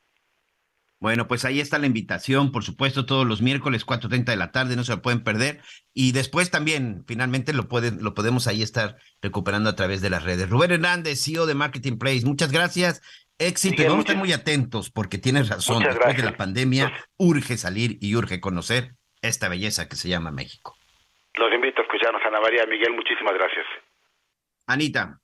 Bueno, pues ahí está la invitación, por supuesto, todos los miércoles, 4.30 de la tarde, no se lo pueden perder. Y después también, finalmente, lo, pueden, lo podemos ahí estar recuperando a través de las redes. Rubén Hernández, CEO de Marketing Place, muchas gracias Éxito, vamos a estar muy atentos porque tienes razón, después de la pandemia urge salir y urge conocer esta belleza que se llama México.
Los invito a escucharnos, Ana María Miguel, muchísimas gracias.
Anita.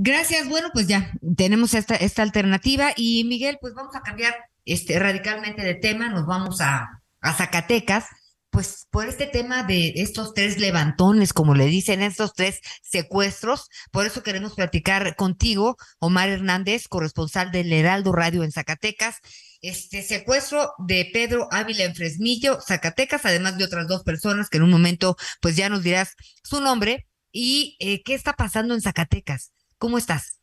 Gracias. Bueno, pues ya tenemos esta, alternativa. Y Miguel, pues vamos a cambiar este, radicalmente de tema. Nos vamos a, a Zacatecas pues por este tema de estos tres levantones, como le dicen, estos tres secuestros. Por eso queremos platicar contigo, Omar Hernández, corresponsal del Heraldo Radio en Zacatecas. Este secuestro de Pedro Ávila en Fresnillo, Zacatecas, además de otras dos personas que en un momento, pues ya nos dirás su nombre y eh, qué está pasando en Zacatecas. ¿Cómo estás?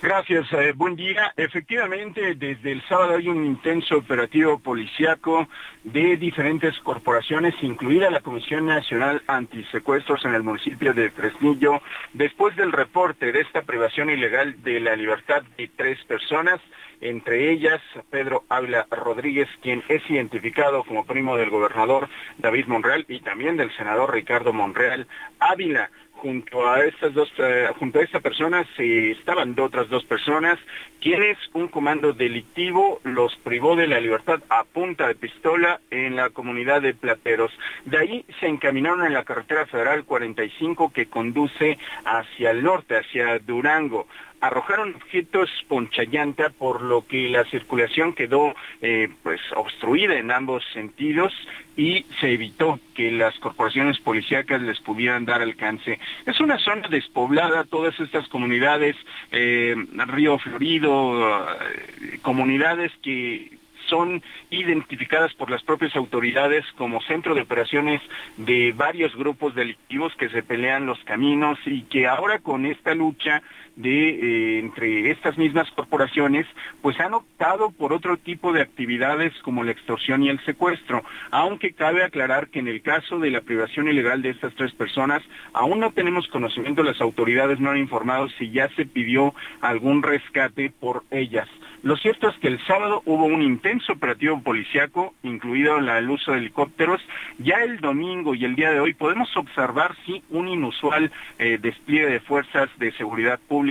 Gracias, eh, buen día. Efectivamente, desde el sábado hay un intenso operativo policiaco de diferentes corporaciones, incluida la Comisión Nacional Antisecuestros en el municipio de Fresnillo, después del reporte de esta privación ilegal de la libertad de tres personas, entre ellas Pedro Ávila Rodríguez, quien es identificado como primo del gobernador David Monreal y también del senador Ricardo Monreal Ávila junto a estas dos, eh, junto a esta persona se estaban otras dos personas, quienes un comando delictivo los privó de la libertad a punta de pistola en la comunidad de Plateros. De ahí se encaminaron en la carretera federal 45 que conduce hacia el norte, hacia Durango arrojaron objetos ponchallanta, por lo que la circulación quedó eh, pues obstruida en ambos sentidos y se evitó que las corporaciones policíacas les pudieran dar alcance. Es una zona despoblada, todas estas comunidades, eh, Río Florido, eh, comunidades que son identificadas por las propias autoridades como centro de operaciones de varios grupos delictivos que se pelean los caminos y que ahora con esta lucha de eh, entre estas mismas corporaciones, pues han optado por otro tipo de actividades como la extorsión y el secuestro, aunque cabe aclarar que en el caso de la privación ilegal de estas tres personas, aún no tenemos conocimiento, las autoridades no han informado si ya se pidió algún rescate por ellas. Lo cierto es que el sábado hubo un intenso operativo policiaco, incluido el uso de helicópteros. Ya el domingo y el día de hoy podemos observar, sí, un inusual eh, despliegue de fuerzas de seguridad pública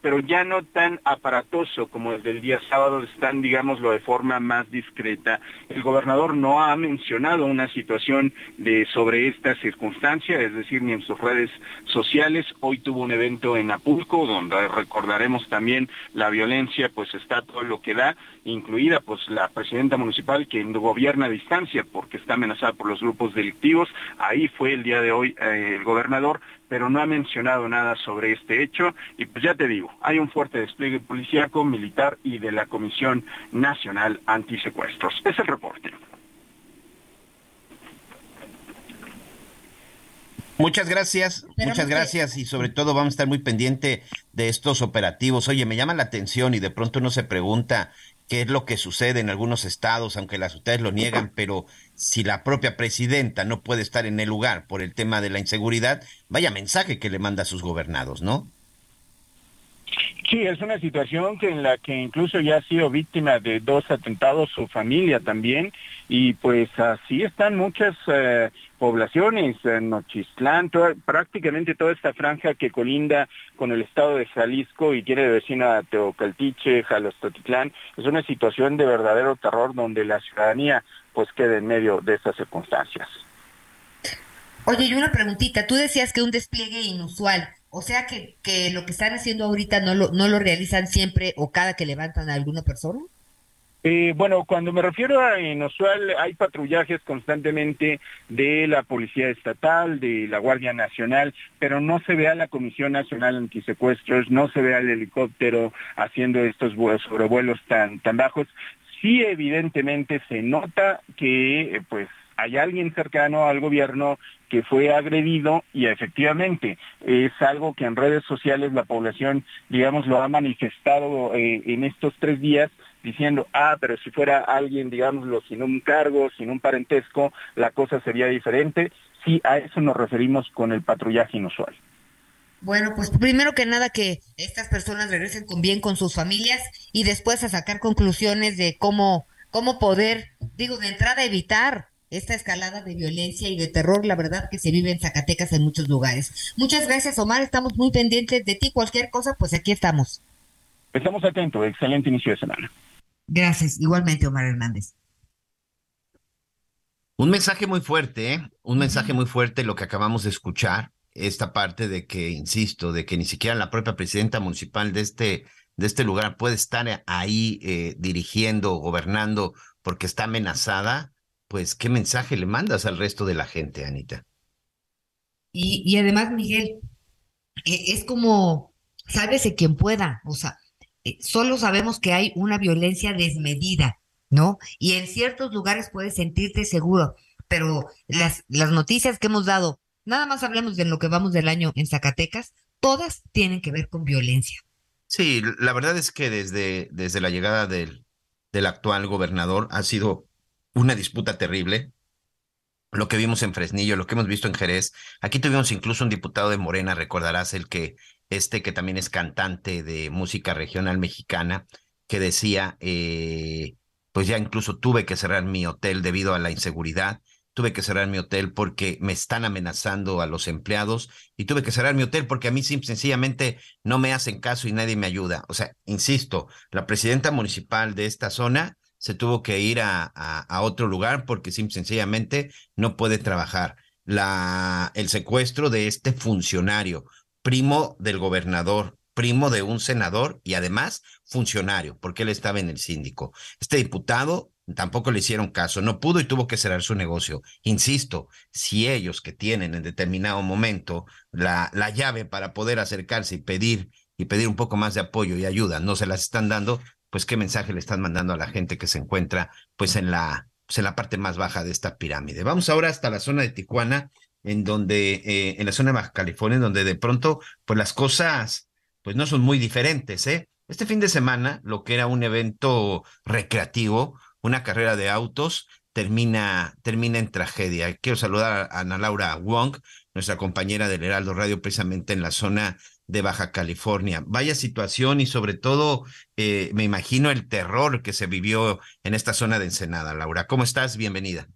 pero ya no tan aparatoso como el del día sábado, están, digámoslo, de forma más discreta. El gobernador no ha mencionado una situación de, sobre esta circunstancia, es decir, ni en sus redes sociales. Hoy tuvo un evento en Apulco, donde recordaremos también la violencia, pues está todo lo que da, incluida pues la presidenta municipal que gobierna a distancia porque está amenazada por los grupos delictivos. Ahí fue el día de hoy eh, el gobernador, pero no ha mencionado nada sobre este hecho. Y pues ya te digo, hay un fuerte despliegue policíaco, militar y de la Comisión Nacional Antisecuestros. Es el reporte.
Muchas gracias, muchas gracias y sobre todo vamos a estar muy pendiente de estos operativos. Oye, me llama la atención y de pronto uno se pregunta qué es lo que sucede en algunos estados, aunque las autoridades lo niegan, pero si la propia presidenta no puede estar en el lugar por el tema de la inseguridad, vaya mensaje que le manda a sus gobernados, ¿no?
Sí, es una situación que en la que incluso ya ha sido víctima de dos atentados, su familia también, y pues así están muchas eh, poblaciones, en Nochistlán, prácticamente toda esta franja que colinda con el estado de Jalisco y tiene de vecina Teocaltiche, Jalostotitlán, es una situación de verdadero terror donde la ciudadanía pues queda en medio de estas circunstancias.
Oye, y una preguntita, tú decías que un despliegue inusual, o sea que, que lo que están haciendo ahorita no lo, no lo realizan siempre o cada que levantan a alguna persona.
Eh, bueno, cuando me refiero a inusual, hay patrullajes constantemente de la Policía Estatal, de la Guardia Nacional, pero no se ve a la Comisión Nacional Antisecuestros, no se ve al helicóptero haciendo estos sobrevuelos tan, tan bajos. Sí, evidentemente se nota que, pues, hay alguien cercano al gobierno que fue agredido y efectivamente es algo que en redes sociales la población, digamos, lo ha manifestado eh, en estos tres días diciendo, ah, pero si fuera alguien, digámoslo, sin un cargo, sin un parentesco, la cosa sería diferente. Sí, a eso nos referimos con el patrullaje inusual.
Bueno, pues primero que nada que estas personas regresen con bien con sus familias y después a sacar conclusiones de cómo, cómo poder, digo, de entrada evitar esta escalada de violencia y de terror, la verdad que se vive en Zacatecas en muchos lugares. Muchas gracias, Omar. Estamos muy pendientes de ti. Cualquier cosa, pues aquí estamos.
Estamos atentos. Excelente inicio de semana.
Gracias. Igualmente, Omar Hernández.
Un mensaje muy fuerte, ¿eh? un mensaje muy fuerte lo que acabamos de escuchar. Esta parte de que, insisto, de que ni siquiera la propia presidenta municipal de este, de este lugar puede estar ahí eh, dirigiendo, gobernando, porque está amenazada, pues, ¿qué mensaje le mandas al resto de la gente, Anita?
Y, y además, Miguel, e, es como, sálvese quien pueda, o sea, eh, solo sabemos que hay una violencia desmedida, ¿no? Y en ciertos lugares puedes sentirte seguro, pero las, las noticias que hemos dado, nada más hablemos de lo que vamos del año en Zacatecas, todas tienen que ver con violencia.
Sí, la verdad es que desde, desde la llegada del, del actual gobernador ha sido una disputa terrible. Lo que vimos en Fresnillo, lo que hemos visto en Jerez. Aquí tuvimos incluso un diputado de Morena, recordarás, el que, este que también es cantante de música regional mexicana, que decía, eh, pues ya incluso tuve que cerrar mi hotel debido a la inseguridad tuve que cerrar mi hotel porque me están amenazando a los empleados y tuve que cerrar mi hotel porque a mí sencillamente no me hacen caso y nadie me ayuda. O sea, insisto, la presidenta municipal de esta zona se tuvo que ir a, otro lugar porque sencillamente no puede trabajar. La, el secuestro de este funcionario, primo del gobernador, primo de un senador y además funcionario, porque él estaba en el síndico. Este diputado tampoco le hicieron caso, no pudo y tuvo que cerrar su negocio. Insisto, si ellos que tienen en determinado momento la, la llave para poder acercarse y pedir y pedir un poco más de apoyo y ayuda, no se las están dando, pues qué mensaje le están mandando a la gente que se encuentra pues en la, pues, en la parte más baja de esta pirámide. Vamos ahora hasta la zona de Tijuana, en donde, eh, en la zona de Baja California, en donde de pronto, pues las cosas, pues no son muy diferentes, ¿eh? Este fin de semana, lo que era un evento recreativo, una carrera de autos termina, termina en tragedia. Quiero saludar a Ana Laura Wong, nuestra compañera del Heraldo Radio, precisamente en la zona de Baja California. Vaya situación y sobre todo eh, me imagino el terror que se vivió en esta zona de Ensenada. Laura, ¿cómo estás? Bienvenida.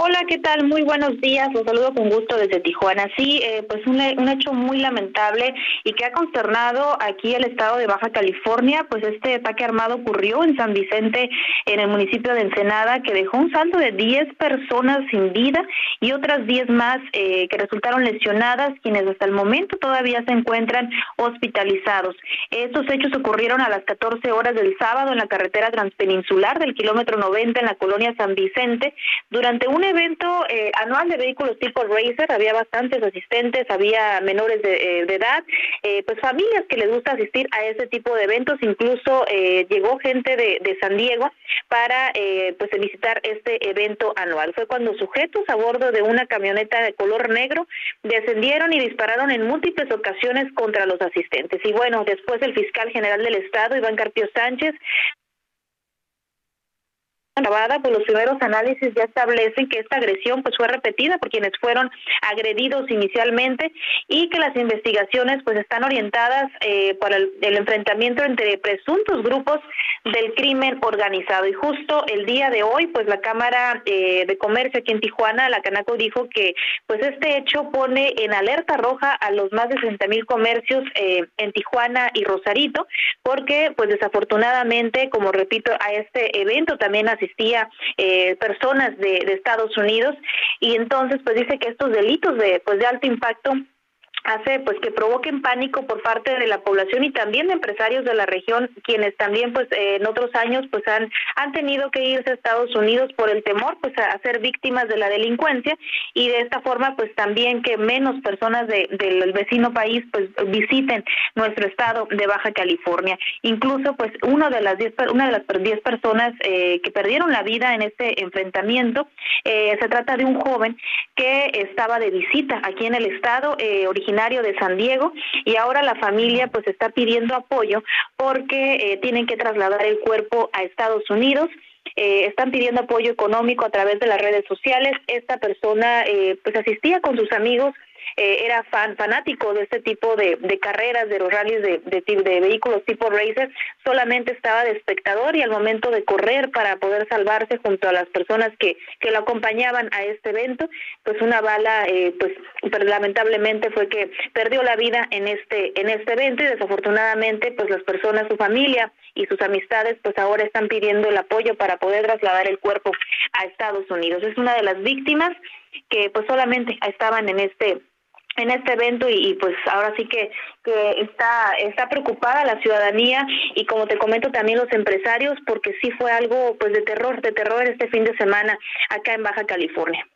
Hola, ¿qué tal? Muy buenos días. Un saludo con gusto desde Tijuana. Sí, eh, pues un, hecho muy lamentable y que ha consternado aquí el estado de Baja California, pues este ataque armado ocurrió en San Vicente, en el municipio de Ensenada, que dejó un saldo de 10 personas sin vida y otras 10 más eh, que resultaron lesionadas, quienes hasta el momento todavía se encuentran hospitalizados. Estos hechos ocurrieron a las 14 horas del sábado en la carretera transpeninsular del kilómetro 90 en la colonia San Vicente, durante un evento eh, anual de vehículos tipo Racer, había bastantes asistentes, había menores de, eh, edad, eh, pues familias que les gusta asistir a ese tipo de eventos, incluso llegó gente de, de, San Diego para pues visitar este evento anual. Fue cuando sujetos a bordo de una camioneta de color negro descendieron y dispararon en múltiples ocasiones contra los asistentes. Y bueno, después el fiscal general del estado, Iván Carpio Sánchez, grabada, pues los primeros análisis ya establecen que esta agresión pues fue repetida por quienes fueron agredidos inicialmente y que las investigaciones pues están orientadas eh, para el, enfrentamiento entre presuntos grupos del crimen organizado. Y justo el día de hoy pues la Cámara eh, de Comercio aquí en Tijuana, la Canaco dijo que pues este hecho pone en alerta roja a los más de 60 mil comercios eh, en Tijuana y Rosarito porque pues desafortunadamente como repito a este evento también asistieron existía eh, personas de, de Estados Unidos. Y entonces pues dice que estos delitos de pues de alto impacto hace pues que provoquen pánico por parte de la población y también de empresarios de la región quienes también pues eh, en otros años pues han han tenido que irse a Estados Unidos por el temor pues a, ser víctimas de la delincuencia y de esta forma pues también que menos personas de, del vecino país pues visiten nuestro estado de Baja California. Incluso pues uno de las diez una de las diez personas eh, que perdieron la vida en este enfrentamiento eh, se trata de un joven que estaba de visita aquí en el estado eh, originario de San Diego y ahora la familia pues está pidiendo apoyo porque eh, tienen que trasladar el cuerpo a Estados Unidos. Eh, están pidiendo apoyo económico a través de las redes sociales. Esta persona eh, pues asistía con sus amigos eh, era fan, fanático de este tipo de, de carreras, de los rallies de, de, vehículos tipo racer, solamente estaba de espectador y al momento de correr para poder salvarse junto a las personas que, que lo acompañaban a este evento, pues una bala, eh, pues lamentablemente fue que perdió la vida en este, en este evento y desafortunadamente pues las personas, su familia y sus amistades pues ahora están pidiendo el apoyo para poder trasladar el cuerpo a Estados Unidos. Es una de las víctimas que pues solamente estaban en este en este evento y, pues ahora sí que, está, está preocupada la ciudadanía y como te comento también los empresarios porque sí fue algo pues de terror, de terror este fin de semana acá en Baja California.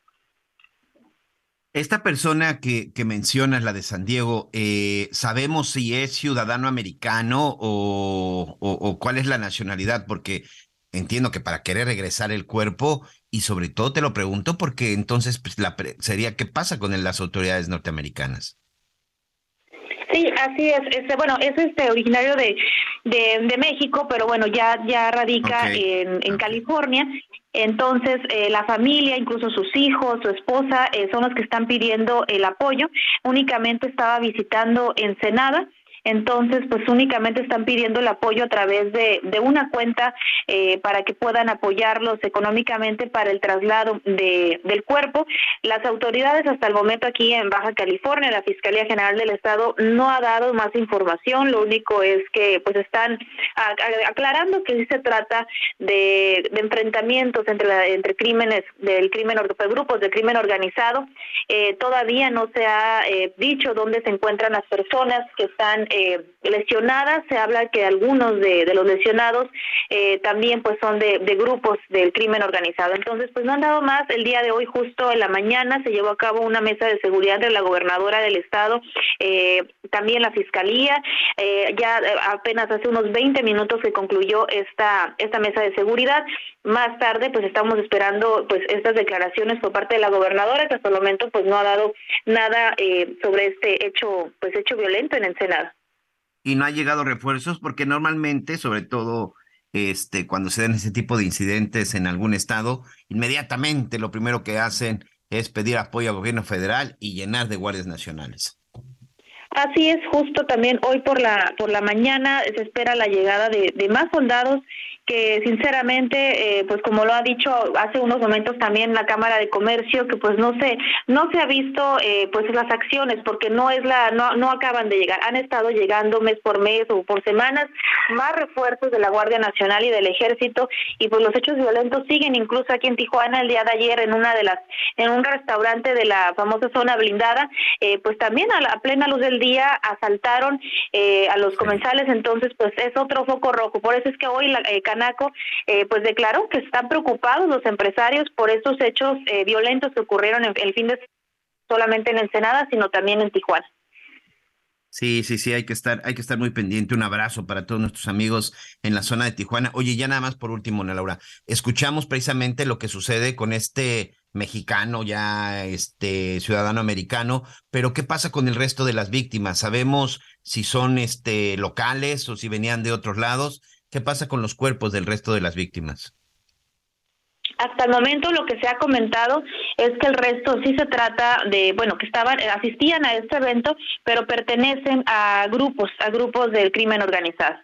Esta persona que, que mencionas, la de San Diego, eh, ¿sabemos si es ciudadano americano o, o, o cuál es la nacionalidad? Porque entiendo que para querer regresar el cuerpo, y sobre todo te lo pregunto porque entonces pues, la pre- sería qué pasa con las autoridades norteamericanas.
Sí, así es. Este, bueno, es este originario de, de, de México, pero bueno, ya ya radica en, en California. Entonces, eh, la familia, incluso sus hijos, su esposa, eh, son los que están pidiendo el apoyo. Únicamente estaba visitando Ensenada. Entonces, pues únicamente están pidiendo el apoyo a través de, una cuenta eh, para que puedan apoyarlos económicamente para el traslado de, del cuerpo. Las autoridades hasta el momento aquí en Baja California, la Fiscalía General del Estado no ha dado más información. Lo único es que pues están aclarando que sí se trata de, de enfrentamientos entre la- entre crímenes del crimen or- grupos de crimen organizado. Eh, todavía no se ha eh, dicho dónde se encuentran las personas que están eh, lesionadas. Se habla que algunos de, de los lesionados eh, también pues son de, de grupos del crimen organizado. Entonces pues no han dado más. El día de hoy justo en la mañana se llevó a cabo una mesa de seguridad entre la gobernadora del estado, eh, también la fiscalía. Eh, ya eh, apenas hace unos 20 minutos que concluyó esta esta mesa de seguridad. Más tarde pues estamos esperando pues estas declaraciones por parte de la gobernadora que hasta el momento pues no ha dado nada eh, sobre este hecho pues hecho violento en Ensenada.
Y no ha llegado refuerzos porque normalmente, sobre todo este, cuando se dan ese tipo de incidentes en algún estado, inmediatamente lo primero que hacen es pedir apoyo al gobierno federal y llenar de guardias nacionales.
Así es, justo también hoy por la por la mañana se espera la llegada de, de más soldados que sinceramente, eh, pues como lo ha dicho hace unos momentos también la Cámara de Comercio, que pues no se no se ha visto eh, pues las acciones porque no es la no no acaban de llegar, han estado llegando mes por mes o por semanas más refuerzos de la Guardia Nacional y del Ejército y pues los hechos violentos siguen incluso aquí en Tijuana. El día de ayer en una de las en un restaurante de la famosa zona blindada, eh, pues también a, la, a plena luz del día asaltaron eh, a los comensales, entonces pues es otro foco rojo. Por eso es que hoy la, eh, Canaco eh, pues declaró que están preocupados los empresarios por estos hechos eh, violentos que ocurrieron el fin de solamente en Ensenada, sino también en Tijuana.
Sí, sí, sí, hay que estar, hay que estar muy pendiente. Un abrazo para todos nuestros amigos en la zona de Tijuana. Oye, ya nada más por último, Ana Laura, escuchamos precisamente lo que sucede con este mexicano, ya este ciudadano americano, pero ¿qué pasa con el resto de las víctimas? ¿Sabemos si son este locales o si venían de otros lados? ¿Qué pasa con los cuerpos del resto de las víctimas?
Hasta el momento lo que se ha comentado es que el resto sí se trata de, bueno, que estaban, asistían a este evento, pero pertenecen a grupos, a grupos del crimen organizado.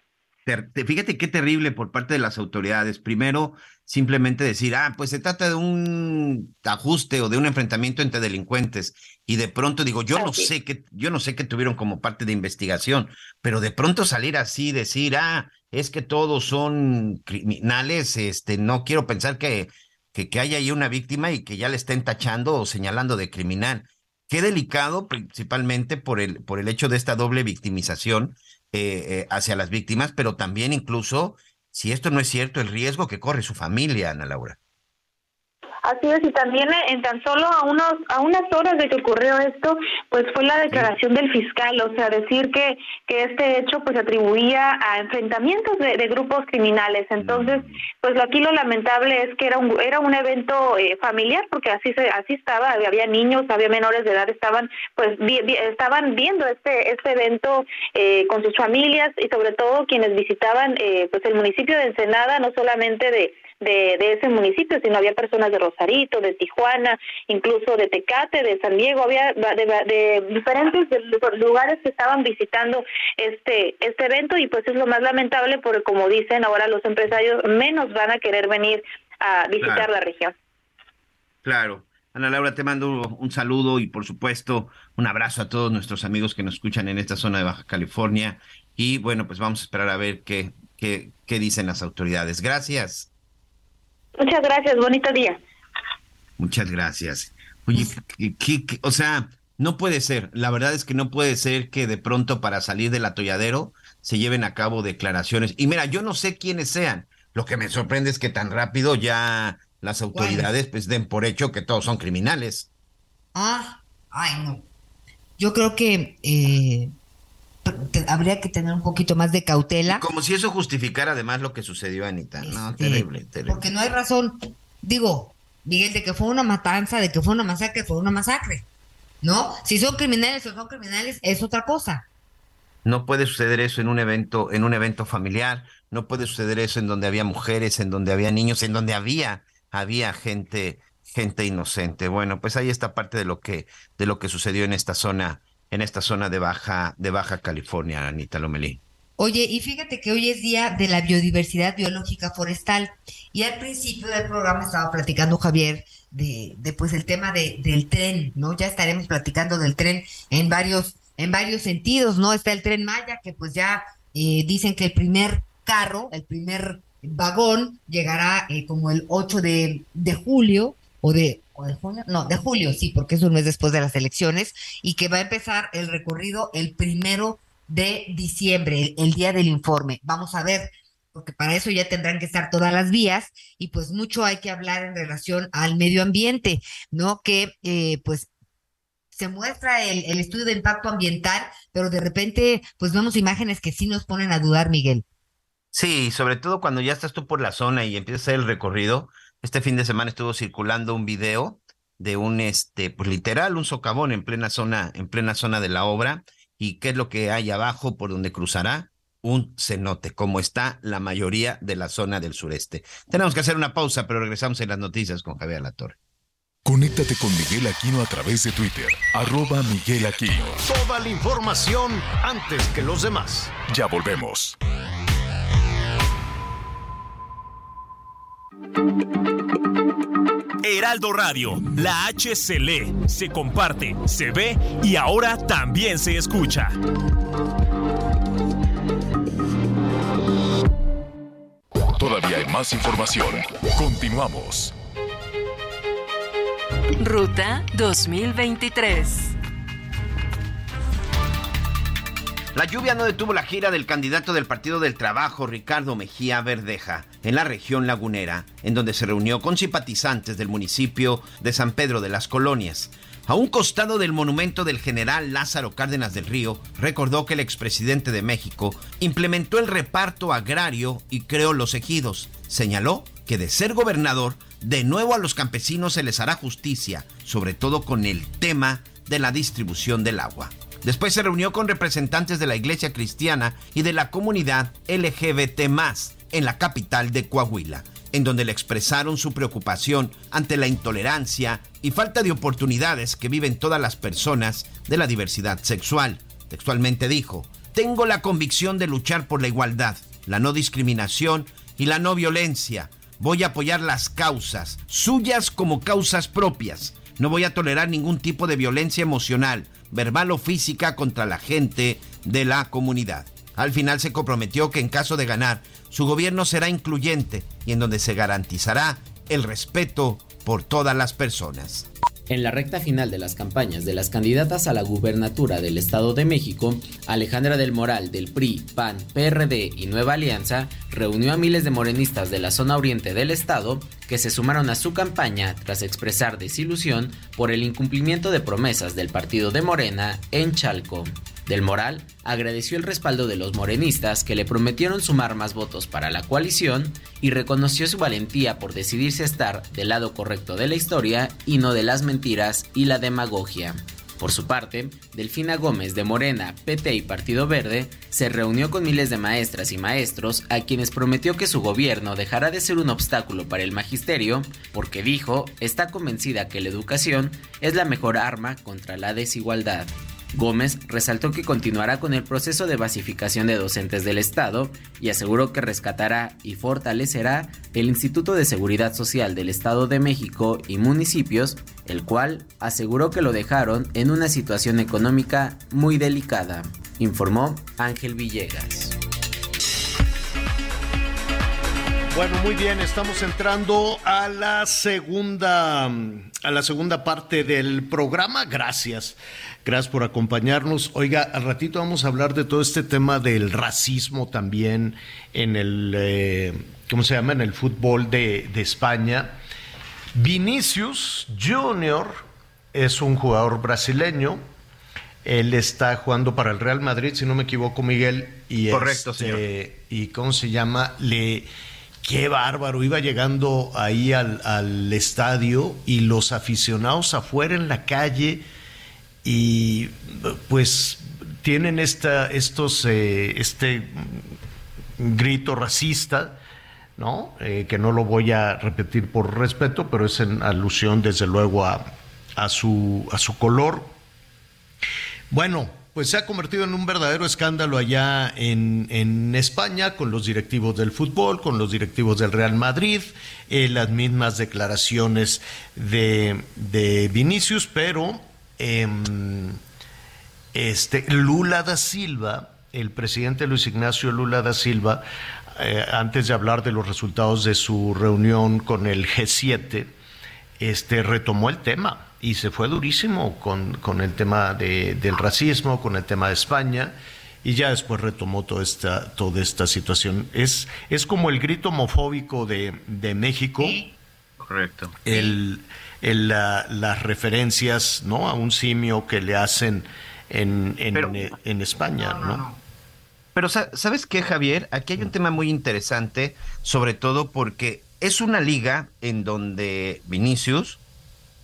Fíjate qué terrible por parte de las autoridades. Primero, simplemente decir, ah, pues se trata de un ajuste o de un enfrentamiento entre delincuentes. Y de pronto digo, yo no sé qué, yo no sé qué tuvieron como parte de investigación, pero de pronto salir así, decir, ah, es que todos son criminales, este, no quiero pensar que, que, haya ahí una víctima y que ya le estén tachando o señalando de criminal. Qué delicado, principalmente por el, por el hecho de esta doble victimización eh, eh, hacia las víctimas, pero también incluso, si esto no es cierto, el riesgo que corre su familia, Ana Laura.
Así es, y también en tan solo a unos a unas horas de que ocurrió esto, pues fue la declaración del fiscal, o sea, decir que que este hecho pues atribuía a enfrentamientos de, de grupos criminales. Entonces, pues aquí lo lamentable es que era un era un evento eh, familiar, porque así se así estaba, había niños, había menores de edad, estaban pues estaban viendo este este evento eh, con sus familias y sobre todo quienes visitaban eh, pues el municipio de Ensenada, no solamente de de, de ese municipio, sino había personas de Rosarito, de Tijuana, incluso de Tecate, de San Diego, había de, de diferentes lugares que estaban visitando este este evento y pues es lo más lamentable porque como dicen ahora los empresarios menos van a querer venir a visitar
Claro.
la región.
Claro. Ana Laura, te mando un saludo y por supuesto un abrazo a todos nuestros amigos que nos escuchan en esta zona de Baja California. Y bueno, pues vamos a esperar a ver qué, qué, qué dicen las autoridades. Gracias.
Muchas gracias, bonito día.
Muchas gracias. Oye, ¿qué- qué- qué- o sea, No puede ser, la verdad es que no puede ser que de pronto para salir del atolladero se lleven a cabo declaraciones. Y mira, yo no sé quiénes sean. Lo que me sorprende es que tan rápido ya las autoridades pues den por hecho que todos son criminales.
Ah, ay no. Yo creo que eh, habría que tener un poquito más de cautela.
Como si eso justificara además lo que sucedió, Anita. no,
Este,
terrible, terrible.
Porque no hay razón. Digo, Miguel, de que fue una matanza, de que fue una masacre, fue una masacre. ¿No? Si son criminales o son criminales, es otra cosa.
No puede suceder eso en un evento, en un evento familiar, no puede suceder eso en donde había mujeres, en donde había niños, en donde había, había gente, gente inocente. Bueno, pues ahí está parte de lo que, de lo que sucedió en esta zona, en esta zona de Baja, de Baja California, Anita Lomelí.
Oye, y fíjate que hoy es día de la biodiversidad biológica forestal. Y al principio del programa estaba platicando Javier de, de pues el tema de, del tren, ¿no? Ya estaremos platicando del tren en varios, en varios sentidos, ¿no? Está el tren Maya, que pues ya eh, dicen que el primer carro, el primer vagón, llegará eh, como el 8 de, de julio, o de, o de junio, no, de julio, sí, porque es un mes después de las elecciones, y que va a empezar el recorrido el primero de diciembre, el, día del informe. Vamos a ver, porque para eso ya tendrán que estar todas las vías y pues mucho hay que hablar en relación al medio ambiente, ¿no? Que eh, pues se muestra el, estudio de impacto ambiental, pero de repente pues vemos imágenes que sí nos ponen a dudar, Miguel.
Sí, sobre todo cuando ya estás tú por la zona y empiezas el recorrido. Este fin de semana estuvo circulando un video de un, este, pues literal, un socavón en plena zona, en plena zona de la obra. ¿Y qué es lo que hay abajo por donde cruzará? Un cenote, como está la mayoría de la zona del sureste. Tenemos que hacer una pausa, pero regresamos en las noticias con Javier Latorre.
Conéctate con Miguel Aquino a través de Twitter, arroba Miguel Aquino.
Toda la información antes que los demás.
Ya volvemos.
Heraldo Radio, la H se lee, se comparte, se ve y ahora también se escucha.
Todavía hay más información. Continuamos.
Ruta 2023.
La lluvia no detuvo la gira del candidato del Partido del Trabajo, Ricardo Mejía Verdeja, en la región lagunera, en donde se reunió con simpatizantes del municipio de San Pedro de las Colonias. A un costado del monumento del general Lázaro Cárdenas del Río, recordó que el expresidente de México implementó el reparto agrario y creó los ejidos. Señaló que de ser gobernador, de nuevo a los campesinos se les hará justicia, sobre todo con el tema de la distribución del agua. Después se reunió con representantes de la Iglesia Cristiana y de la comunidad LGBT en la capital de Coahuila, en donde le expresaron su preocupación ante la intolerancia y falta de oportunidades que viven todas las personas de la diversidad sexual. Textualmente dijo, tengo la convicción de luchar por la igualdad, la no discriminación y la no violencia. Voy a apoyar las causas, suyas como causas propias. No voy a tolerar ningún tipo de violencia emocional, verbal o física contra la gente de la comunidad. Al final se comprometió que en caso de ganar, su gobierno será incluyente y en donde se garantizará el respeto por todas las personas.
En la recta final de las campañas de las candidatas a la gubernatura del Estado de México, Alejandra del Moral del PRI, PAN, PRD y Nueva Alianza reunió a miles de morenistas de la zona oriente del estado que se sumaron a su campaña tras expresar desilusión por el incumplimiento de promesas del partido de Morena en Chalco. Del Moral agradeció el respaldo de los morenistas que le prometieron sumar más votos para la coalición y reconoció su valentía por decidirse a estar del lado correcto de la historia y no de las mentiras y la demagogia. Por su parte, Delfina Gómez de Morena, PT y Partido Verde se reunió con miles de maestras y maestros a quienes prometió que su gobierno dejará de ser un obstáculo para el magisterio porque dijo está convencida que la educación es la mejor arma contra la desigualdad. Gómez resaltó que continuará con el proceso de basificación de docentes del Estado y aseguró que rescatará y fortalecerá el Instituto de Seguridad Social del Estado de México y municipios, el cual aseguró que lo dejaron en una situación económica muy delicada, informó Ángel Villegas.
Bueno, muy bien, estamos entrando a la segunda a la segunda parte del programa. Gracias. Gracias por acompañarnos. Oiga, al ratito vamos a hablar de todo este tema del racismo también en el eh, ¿cómo se llama? en el fútbol de, de España. Vinicius Junior es un jugador brasileño. Él está jugando para el Real Madrid, si no me equivoco, Miguel. Y
Correcto,
este,
señor.
¿Y cómo se llama? Le Qué bárbaro, iba llegando ahí al, al, estadio y los aficionados afuera en la calle y pues tienen esta, estos, eh, este grito racista, ¿no? Eh, que no lo voy a repetir por respeto, pero es en alusión desde luego a, a, su, a su color. Bueno, pues se ha convertido en un verdadero escándalo allá en, en España con los directivos del fútbol, con los directivos del Real Madrid, eh, las mismas declaraciones de, de Vinicius, pero eh, este, Lula da Silva, el presidente Luis Ignacio Lula da Silva, eh, antes de hablar de los resultados de su reunión con el G7, este, retomó el tema y se fue durísimo con, con el tema de, del racismo, con el tema de España, y ya después retomó toda esta, toda esta situación. Es, es como el grito homofóbico de, de México.
Correcto.
El, el, la, las referencias ¿no? a un simio que le hacen en, en,
Pero-
en España, ¿no?
Pero sa- ¿sabes qué, Javier? Aquí hay un tema muy interesante, sobre todo porque es una liga en donde Vinicius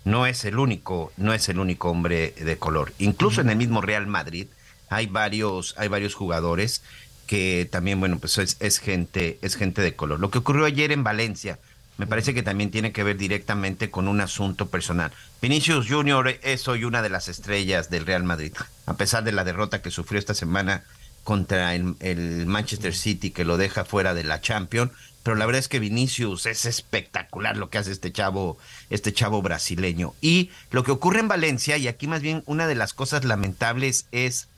no es el único, no es el único hombre de color. Incluso en el mismo Real Madrid hay varios, hay varios jugadores que también, bueno, pues es, es gente, es gente de color. Lo que ocurrió ayer en Valencia, me parece que también tiene que ver directamente con un asunto personal. Vinicius Junior es hoy una de las estrellas del Real Madrid, a pesar de la derrota que sufrió esta semana contra el, el Manchester City que lo deja fuera de la Champions, pero la verdad es que Vinicius es espectacular lo que hace este chavo, este chavo brasileño. Y lo que ocurre en Valencia, y aquí más bien una de las cosas lamentables es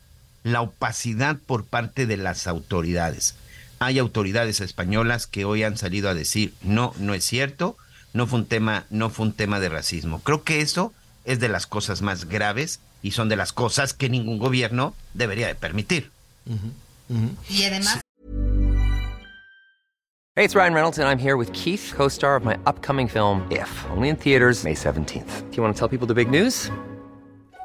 la opacidad por parte de las autoridades. Hay autoridades españolas que hoy han salido a decir no, no es cierto, no fue un tema, no fue un tema de racismo. Creo que eso es de las cosas más graves y son de las cosas que ningún gobierno debería de permitir.
Y además
Hey, it's Ryan Reynolds, and I'm here with Keith, co star of my upcoming film, If, only in theaters, May 17th. Do you want to tell people the big news?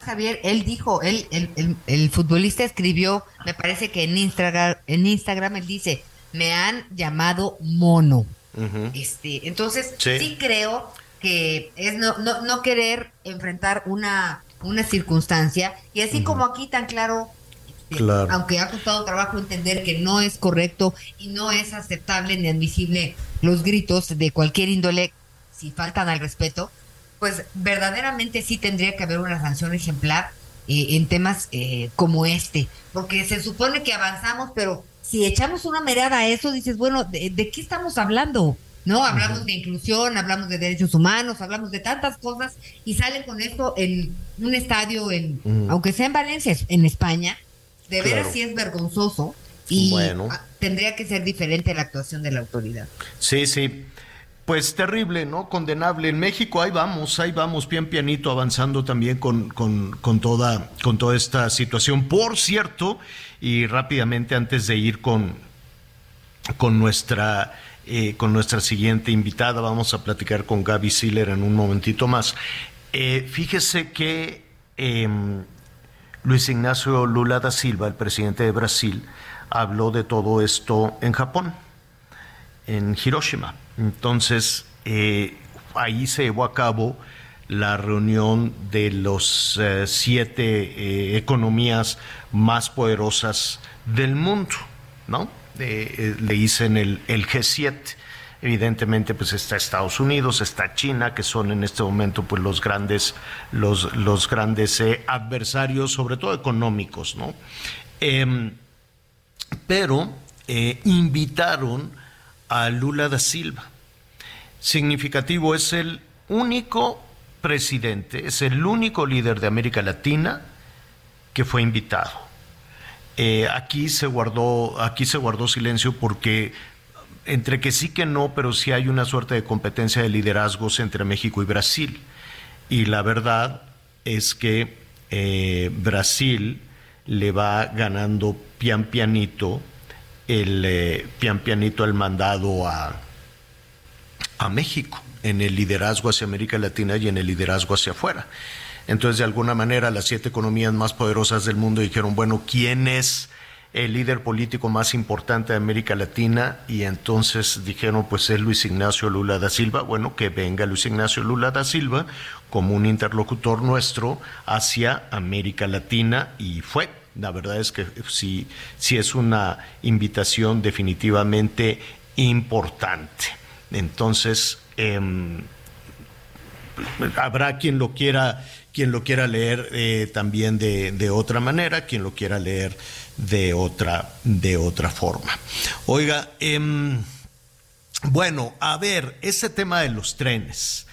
Javier, él dijo, él, el, futbolista escribió, me parece que en Instagram, en Instagram él dice, me han llamado mono. Este, entonces,
Sí.
sí. creo que es no, no, no querer enfrentar una, una circunstancia, y así como aquí tan claro, este,
Claro.
aunque ha costado trabajo entender que no es correcto y no es aceptable ni admisible los gritos de cualquier índole si faltan al respeto, pues verdaderamente sí tendría que haber una sanción ejemplar eh, en temas eh, como este, porque se supone que avanzamos, pero si echamos una mirada a eso, dices, bueno, ¿de, de qué estamos hablando? ¿No? Hablamos de inclusión, hablamos de derechos humanos, hablamos de tantas cosas y salen con esto en un estadio, en, aunque sea en Valencia, en España, de
Claro.
veras sí es vergonzoso y
Bueno.
tendría que ser diferente la actuación de la autoridad.
Sí, sí. Pues terrible, ¿no? Condenable. En México ahí vamos, ahí vamos, bien pianito, avanzando también con, con, con toda, con toda esta situación. Por cierto, y rápidamente antes de ir con, con nuestra eh, con nuestra siguiente invitada, vamos a platicar con Gaby Siller en un momentito más. Eh, fíjese que em, Luis Ignacio Lula da Silva, el presidente de Brasil, habló de todo esto en Japón en Hiroshima. Entonces, eh, ahí se llevó a cabo la reunión de los eh, siete eh, economías más poderosas del mundo, ¿no? Le dicen el, el G7, evidentemente pues está Estados Unidos, está China, que son en este momento pues los grandes, los, los grandes adversarios, sobre todo económicos, ¿no? Em, pero invitaron a Lula da Silva. Significativo, es el único presidente, es el único líder de América Latina que fue invitado. Eh, aquí se guardó, aquí se guardó silencio porque entre que sí que no, pero sí hay una suerte de competencia de liderazgos entre México y Brasil. Y la verdad es que eh, Brasil le va ganando pian pianito el eh, pian pianito el mandado a, a México en el liderazgo hacia América Latina y en el liderazgo hacia afuera. Entonces, de alguna manera, las siete economías más poderosas del mundo dijeron, bueno, ¿quién es el líder político más importante de América Latina? Y entonces dijeron, pues es Luis Ignacio Lula da Silva. Bueno, que venga Luis Ignacio Lula da Silva como un interlocutor nuestro hacia América Latina y fue. La verdad es que sí, sí es una invitación definitivamente importante. Entonces, em, habrá quien lo quiera quien lo quiera leer eh, también de, otra manera, quien lo quiera leer de otra, de otra forma. Oiga, em, bueno, a ver, ese tema de los trenes.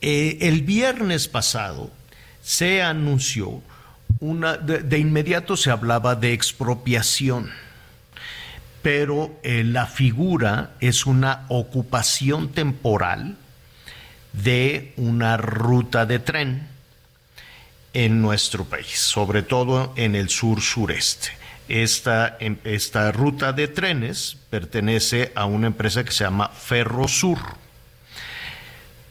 Eh, el viernes pasado se anunció una, de, inmediato se hablaba de expropiación, pero eh, la figura es una ocupación temporal de una ruta de tren en nuestro país, sobre todo en el sur sureste. Esta, em, esta ruta de trenes pertenece a una empresa que se llama Ferrosur.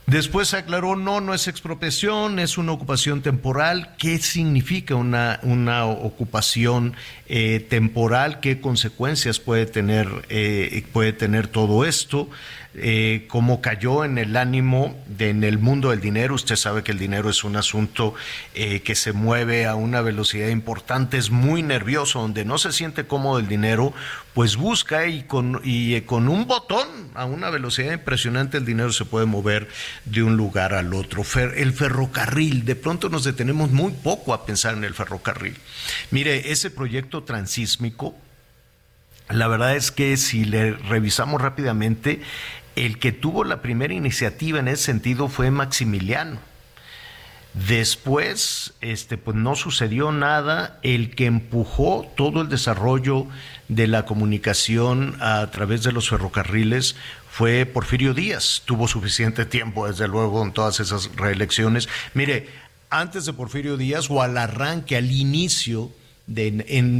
Después aclaró, no, no es expropiación, es una ocupación temporal. ¿Qué significa una, una ocupación eh, temporal? ¿Qué consecuencias puede tener, eh, puede tener todo esto? Eh, cómo cayó en el ánimo de, en el mundo del dinero. Usted sabe que el dinero es un asunto eh, que se mueve a una velocidad importante, es muy nervioso, donde no se siente cómodo el dinero, pues busca y con, y eh, con un botón a una velocidad impresionante el dinero se puede mover de un lugar al otro. el ferrocarril, de pronto nos detenemos muy poco a pensar en el ferrocarril. Mire, ese proyecto transísmico, la verdad es que si le revisamos rápidamente, el que tuvo la primera iniciativa en ese sentido fue Maximiliano. Después, este, pues no sucedió nada. El que empujó todo el desarrollo de la comunicación a través de los ferrocarriles fue Porfirio Díaz. Tuvo suficiente tiempo, desde luego, en todas esas reelecciones. Mire, antes de Porfirio Díaz o al arranque, al inicio, de,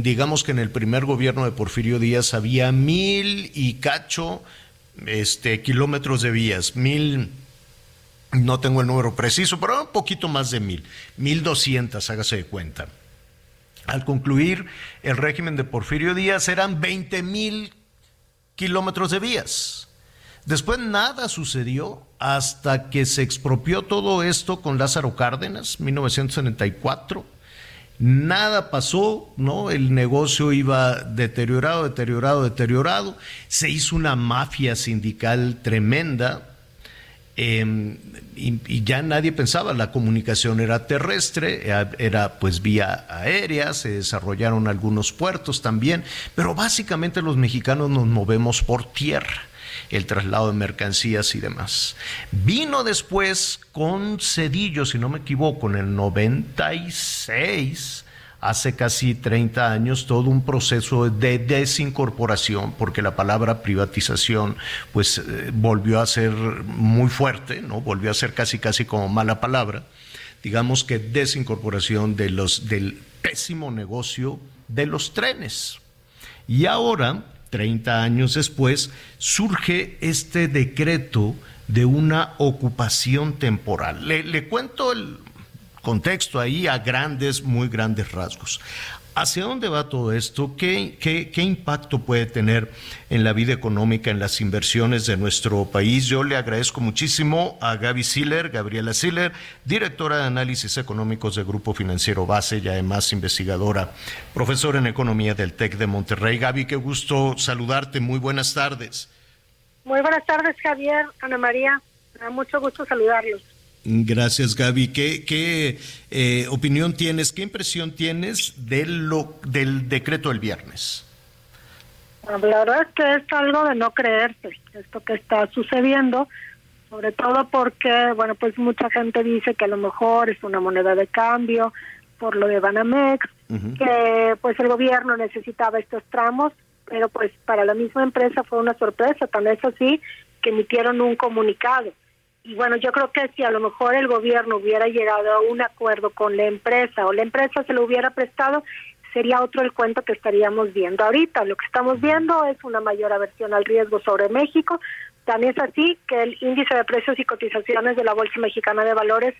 digamos que en el primer gobierno de Porfirio Díaz había mil y cacho este, kilómetros de vías, mil, no tengo el número preciso, pero un poquito más de mil, mil doscientas, hágase de cuenta. Al concluir el régimen de Porfirio Díaz eran veinte mil kilómetros de vías. Después nada sucedió hasta que se expropió todo esto con Lázaro Cárdenas, 1974 nada pasó, ¿no? El negocio iba deteriorado, deteriorado, deteriorado. Se hizo una mafia sindical tremenda. Em, y, ya nadie pensaba, la comunicación era terrestre, era pues vía aérea, se desarrollaron algunos puertos también, pero básicamente los mexicanos nos movemos por tierra el traslado de mercancías y demás. Vino después con Cedillo, si no me equivoco, en el 96, hace casi 30 años, todo un proceso de desincorporación, porque la palabra privatización pues eh, volvió a ser muy fuerte, ¿no? Volvió a ser casi casi como mala palabra. Digamos que desincorporación de los del pésimo negocio de los trenes. Y ahora 30 años después, surge este decreto de una ocupación temporal. Le, cuento el contexto ahí a grandes, muy grandes rasgos. ¿Hacia dónde va todo esto? ¿Qué, ¿Qué, impacto puede tener en la vida económica, en las inversiones de nuestro país? Yo le agradezco muchísimo a Gaby Siller, Gabriela Siller, directora de análisis económicos del Grupo Financiero Base y además investigadora, profesora en economía del TEC de Monterrey. Gaby, qué gusto saludarte. Muy buenas tardes.
Muy buenas tardes, Javier, Ana María. Me da mucho gusto saludarlos.
Gracias, Gaby. ¿Qué, qué eh, opinión tienes, qué impresión tienes de lo, del decreto del viernes?
La verdad es que es algo de no creerse, esto que está sucediendo, sobre todo porque, bueno, pues mucha gente dice que a lo mejor es una moneda de cambio por lo de Banamex, que pues el gobierno necesitaba estos tramos, pero pues para la misma empresa fue una sorpresa, tan es así que emitieron un comunicado. Y bueno, yo creo que si a lo mejor el gobierno hubiera llegado a un acuerdo con la empresa o la empresa se lo hubiera prestado, sería otro el cuento que estaríamos viendo ahorita. Lo que estamos viendo es una mayor aversión al riesgo sobre México. También es así que el índice de precios y cotizaciones de la Bolsa Mexicana de Valores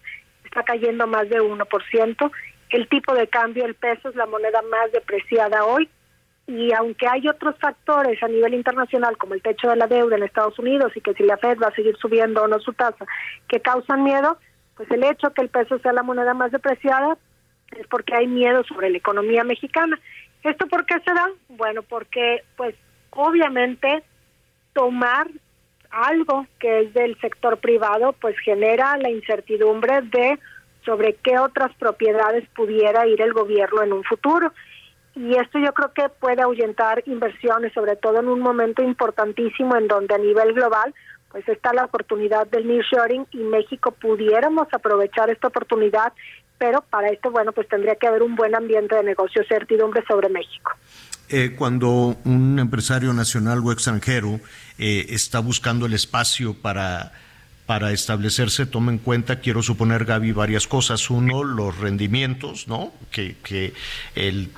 está cayendo más de 1%. El tipo de cambio, el peso, es la moneda más depreciada hoy y aunque hay otros factores a nivel internacional como el techo de la deuda en Estados Unidos y que si la Fed va a seguir subiendo o no su tasa que causan miedo, pues el hecho que el peso sea la moneda más depreciada es porque hay miedo sobre la economía mexicana. ¿Esto por qué se da? Bueno, porque pues obviamente tomar algo que es del sector privado pues genera la incertidumbre de sobre qué otras propiedades pudiera ir el gobierno en un futuro y esto yo creo que puede ahuyentar inversiones, sobre todo en un momento importantísimo en donde a nivel global pues está la oportunidad del nearshoring y México pudiéramos aprovechar esta oportunidad, pero para esto, bueno, pues tendría que haber un buen ambiente de negocio, certidumbre sobre México.
Eh, cuando un empresario nacional o extranjero eh, está buscando el espacio para para establecerse toma en cuenta, quiero suponer, Gaby, varias cosas. Uno, los rendimientos, ¿no? Que, que el,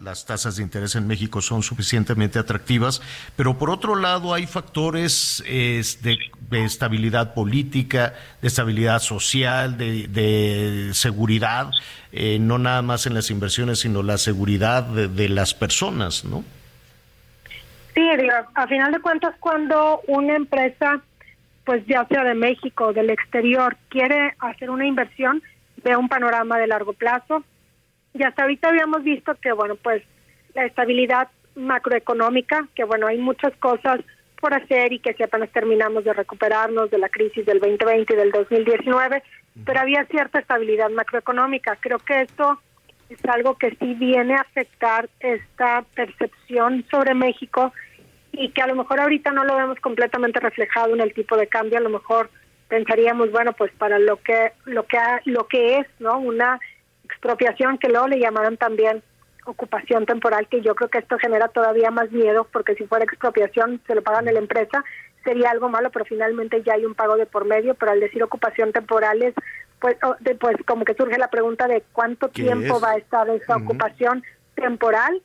las tasas de interés en México son suficientemente atractivas, pero por otro lado hay factores de, estabilidad política, de estabilidad social, de, seguridad, eh, no nada más en las inversiones, sino la seguridad de, las personas, ¿no?
Sí, a final de cuentas, cuando una empresa pues ya sea de México o del exterior, quiere hacer una inversión, ve un panorama de largo plazo. Y hasta ahorita habíamos visto que, bueno, pues la estabilidad macroeconómica, que bueno, hay muchas cosas por hacer y que si apenas terminamos de recuperarnos de la crisis del 2020 y del 2019, pero había cierta estabilidad macroeconómica. Creo que esto es algo que sí viene a afectar esta percepción sobre México y que a lo mejor ahorita no lo vemos completamente reflejado en el tipo de cambio, a lo mejor pensaríamos, bueno, pues para lo que lo que lo que es, ¿no? Una expropiación que luego le llamaron también ocupación temporal, que yo creo que esto genera todavía más miedo, porque si fuera expropiación se lo pagan a la empresa, sería algo malo, pero finalmente ya hay un pago de por medio, pero al decir ocupación temporal es, pues, pues como que surge la pregunta de cuánto tiempo va a estar esa ocupación temporal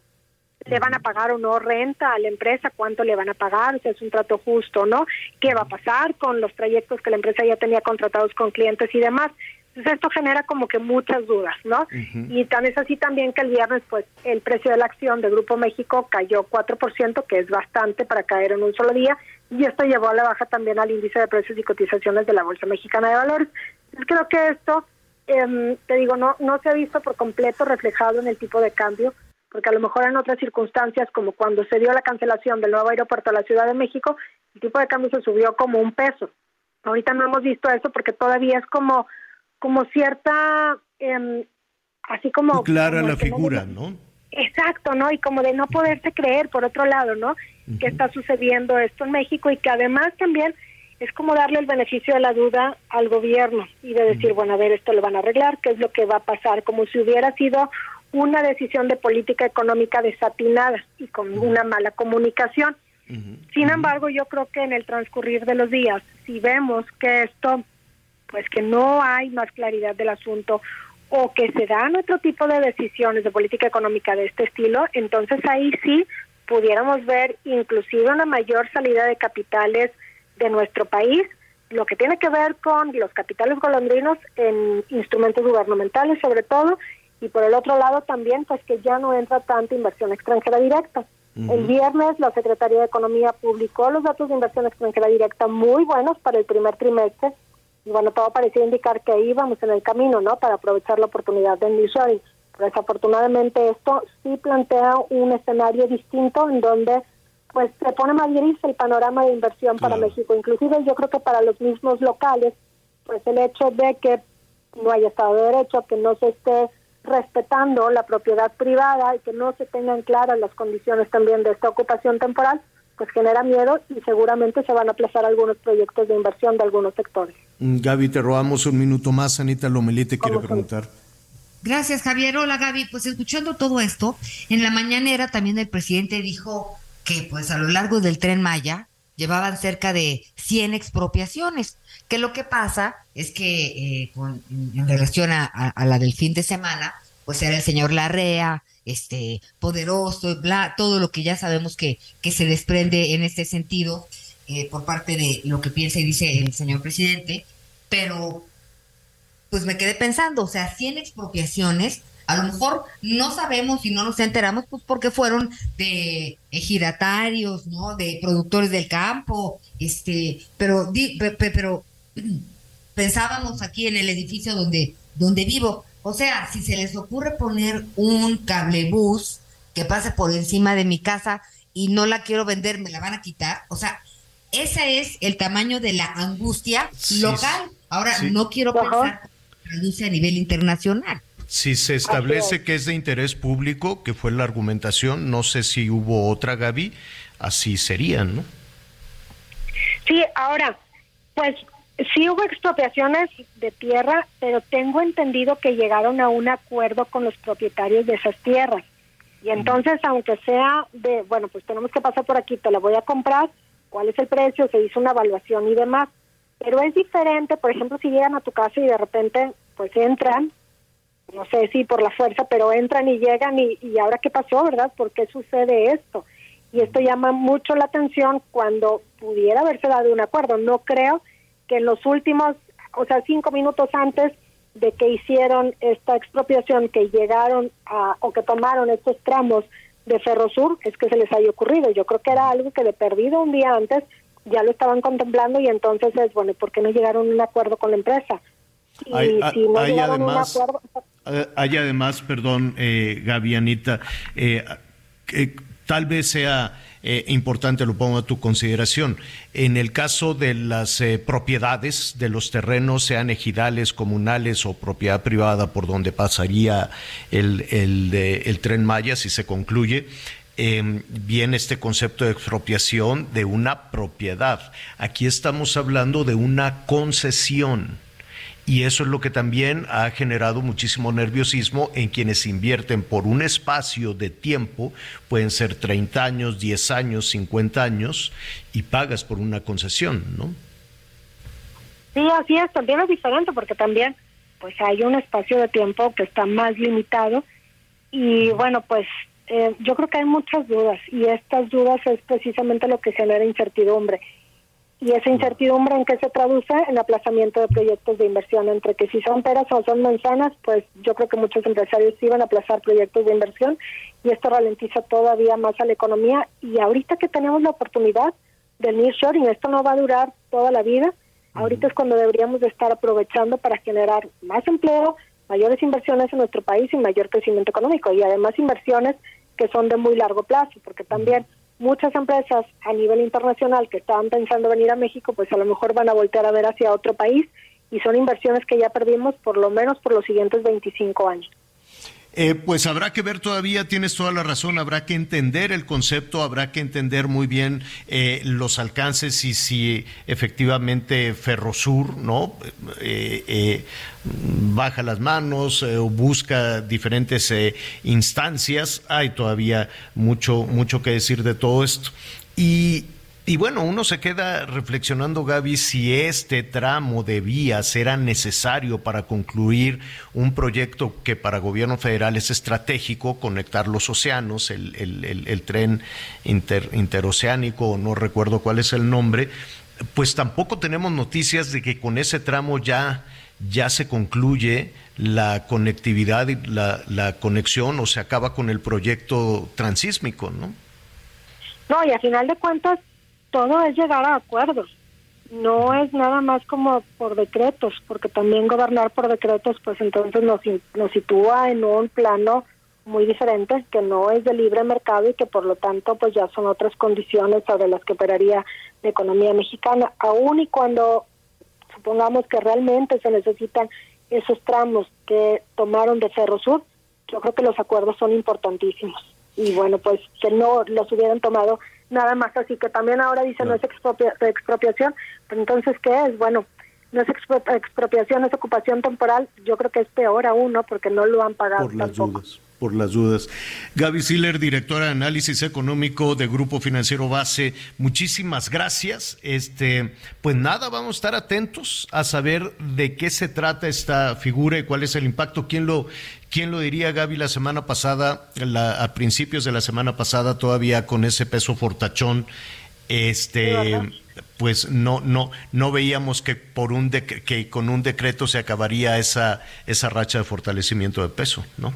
le van a pagar o no renta a la empresa, cuánto le van a pagar, si es un trato justo, ¿no? ¿Qué va a pasar con los trayectos que la empresa ya tenía contratados con clientes y demás? Entonces esto genera como que muchas dudas, ¿no? Y tan es así también que el viernes pues el precio de la acción de Grupo México cayó 4%, que es bastante para caer en un solo día, y esto llevó a la baja también al índice de precios y cotizaciones de la Bolsa Mexicana de Valores. Entonces creo que esto, eh, te digo, no, no se ha visto por completo reflejado en el tipo de cambio, porque a lo mejor en otras circunstancias, como cuando se dio la cancelación del nuevo aeropuerto a la Ciudad de México, el tipo de cambio se subió como un peso. Ahorita no hemos visto eso porque todavía es como, como cierta, eh, así como...
Clara la figura, ¿no?
Exacto, ¿no? Y como de no poderse creer, por otro lado, ¿no? Que está sucediendo esto en México y que además también es como darle el beneficio de la duda al gobierno y de decir, bueno, a ver, esto lo van a arreglar, qué es lo que va a pasar, como si hubiera sido una decisión de política económica desatinada y con una mala comunicación. Sin embargo, yo creo que en el transcurrir de los días, si vemos que esto, pues que no hay más claridad del asunto o que se dan otro tipo de decisiones de política económica de este estilo, entonces ahí sí pudiéramos ver inclusive una mayor salida de capitales de nuestro país, lo que tiene que ver con los capitales golondrinos en instrumentos gubernamentales sobre todo y por el otro lado también pues que ya no entra tanta inversión extranjera directa. El viernes la Secretaría de Economía publicó los datos de inversión extranjera directa muy buenos para el primer trimestre y bueno, todo parecía indicar que íbamos en el camino, ¿no? Para aprovechar la oportunidad de nearshoring. Pero desafortunadamente esto sí plantea un escenario distinto en donde pues se pone más gris el panorama de inversión para México. Inclusive yo creo que para los mismos locales, pues el hecho de que no haya Estado de Derecho, que no se esté respetando la propiedad privada y que no se tengan claras las condiciones también de esta ocupación temporal, pues genera miedo y seguramente se van a aplazar algunos proyectos de inversión de algunos sectores.
Mm, Gaby, te robamos un minuto más. Anita Lomelí te quiere preguntar.
Gracias, Javier. Hola, Gaby. Pues escuchando todo esto, en la mañanera también el presidente dijo que pues a lo largo del tren Maya llevaban cerca de 100 expropiaciones, que lo que pasa es que eh, con- en relación a, la del fin de semana, pues era el señor Larrea, este poderoso, bla, todo lo que ya sabemos que, que se desprende en este sentido eh, por parte de lo que piensa y dice el señor presidente, pero pues me quedé pensando, o sea, 100 expropiaciones, a lo mejor no sabemos y no nos enteramos, pues porque fueron de ejidatarios, ¿no? De productores del campo, este, pero, di- pe- pe- pero pensábamos aquí en el edificio donde, donde vivo, o sea, si se les ocurre poner un cablebús que pase por encima de mi casa y no la quiero vender, me la van a quitar, o sea, ese es el tamaño de la angustia
Sí,
local. Ahora,
sí.
no quiero pensar que se traduce a nivel internacional.
Si se establece que es de interés público, que fue la argumentación, no sé si hubo otra, Gaby, así serían, ¿no?
Sí, ahora, pues sí hubo expropiaciones de tierra, pero tengo entendido que llegaron a un acuerdo con los propietarios de esas tierras. Y entonces, aunque sea de, bueno, pues tenemos que pasar por aquí, te la voy a comprar, cuál es el precio, se hizo una evaluación y demás. Pero es diferente, por ejemplo, si llegan a tu casa y de repente, pues entran, no sé si por la fuerza, pero entran y llegan y, y ahora qué pasó, ¿verdad? ¿Por qué sucede esto? Y esto llama mucho la atención cuando pudiera haberse dado un acuerdo. No creo que en los últimos, o sea, cinco minutos antes de que hicieron esta expropiación, que llegaron a, o que tomaron estos tramos de Ferrosur, es que se les haya ocurrido. Yo creo que era algo que de perdido un día antes ya lo estaban contemplando y entonces es, bueno, ¿y ¿por qué no llegaron a un acuerdo con la empresa? Y
Hay-
si no
hay
llegaron a un acuerdo,
Hay además, perdón, eh, Gaby, eh, que tal vez sea eh, importante, lo pongo a tu consideración, en el caso de las eh, propiedades de los terrenos, sean ejidales, comunales o propiedad privada por donde pasaría el, el tren Maya, si se concluye, eh, viene este concepto de expropiación de una propiedad. Aquí estamos hablando de una concesión. Y eso es lo que también ha generado muchísimo nerviosismo en quienes invierten por un espacio de tiempo, pueden ser 30 años, 10 años, 50 años, y pagas por una concesión, ¿no?
Sí, así es, también es diferente porque también pues hay un espacio de tiempo que está más limitado y bueno, pues eh, yo creo que hay muchas dudas y estas dudas es precisamente lo que genera incertidumbre. Y esa incertidumbre en qué se traduce en aplazamiento de proyectos de inversión, entre que si son peras o son manzanas, pues yo creo que muchos empresarios van a aplazar proyectos de inversión y esto ralentiza todavía más a la economía. Y ahorita que tenemos la oportunidad del nearshoring, esto no va a durar toda la vida, Ahorita es cuando deberíamos de estar aprovechando para generar más empleo, mayores inversiones en nuestro país y mayor crecimiento económico y además inversiones que son de muy largo plazo, porque también muchas empresas a nivel internacional que estaban pensando venir a México, pues a lo mejor van a voltear a ver hacia otro país y son inversiones que ya perdimos por lo menos por los siguientes 25 años.
Eh, pues habrá que ver todavía, tienes toda la razón, habrá que entender el concepto, habrá que entender muy bien eh, los alcances y si efectivamente Ferrosur, ¿no? Eh, eh, baja las manos eh, o busca diferentes instancias. Hay todavía mucho, mucho que decir de todo esto. Y y bueno, uno se queda reflexionando, Gaby, si este tramo de vías era necesario para concluir un proyecto que para gobierno federal es estratégico, conectar los océanos, el, el- el- el tren inter- interoceánico, no recuerdo cuál es el nombre, pues tampoco tenemos noticias de que con ese tramo ya, ya se concluye la conectividad y la, la conexión o se acaba con el proyecto transísmico, ¿no?
No, y a final de cuentas, todo es llegar a acuerdos. No es nada más como por decretos, porque también gobernar por decretos, pues entonces nos, nos sitúa en un plano muy diferente, que no es de libre mercado y que por lo tanto pues ya son otras condiciones sobre las que operaría la economía mexicana, aun y cuando supongamos que realmente se necesitan esos tramos que tomaron de Ferrosur, yo creo que los acuerdos son importantísimos. Y bueno, pues que no los hubieran tomado nada más así, que también ahora dicen no, es expropiación, pero entonces, ¿qué es? Bueno, no es expropiación, es ocupación temporal, yo creo que es peor aún, ¿no? Porque no lo han pagado
por las dudas, por las dudas. Gaby Siller, directora de análisis económico de Grupo Financiero Base, muchísimas gracias. Este, pues nada, vamos a estar atentos a saber de qué se trata esta figura y cuál es el impacto. ¿Quién lo, quién lo diría, Gaby, la semana pasada, la, a principios de la semana pasada, todavía con ese peso fortachón? Este pues no no no veíamos que por un que con un decreto se acabaría esa esa racha de fortalecimiento de peso, ¿no?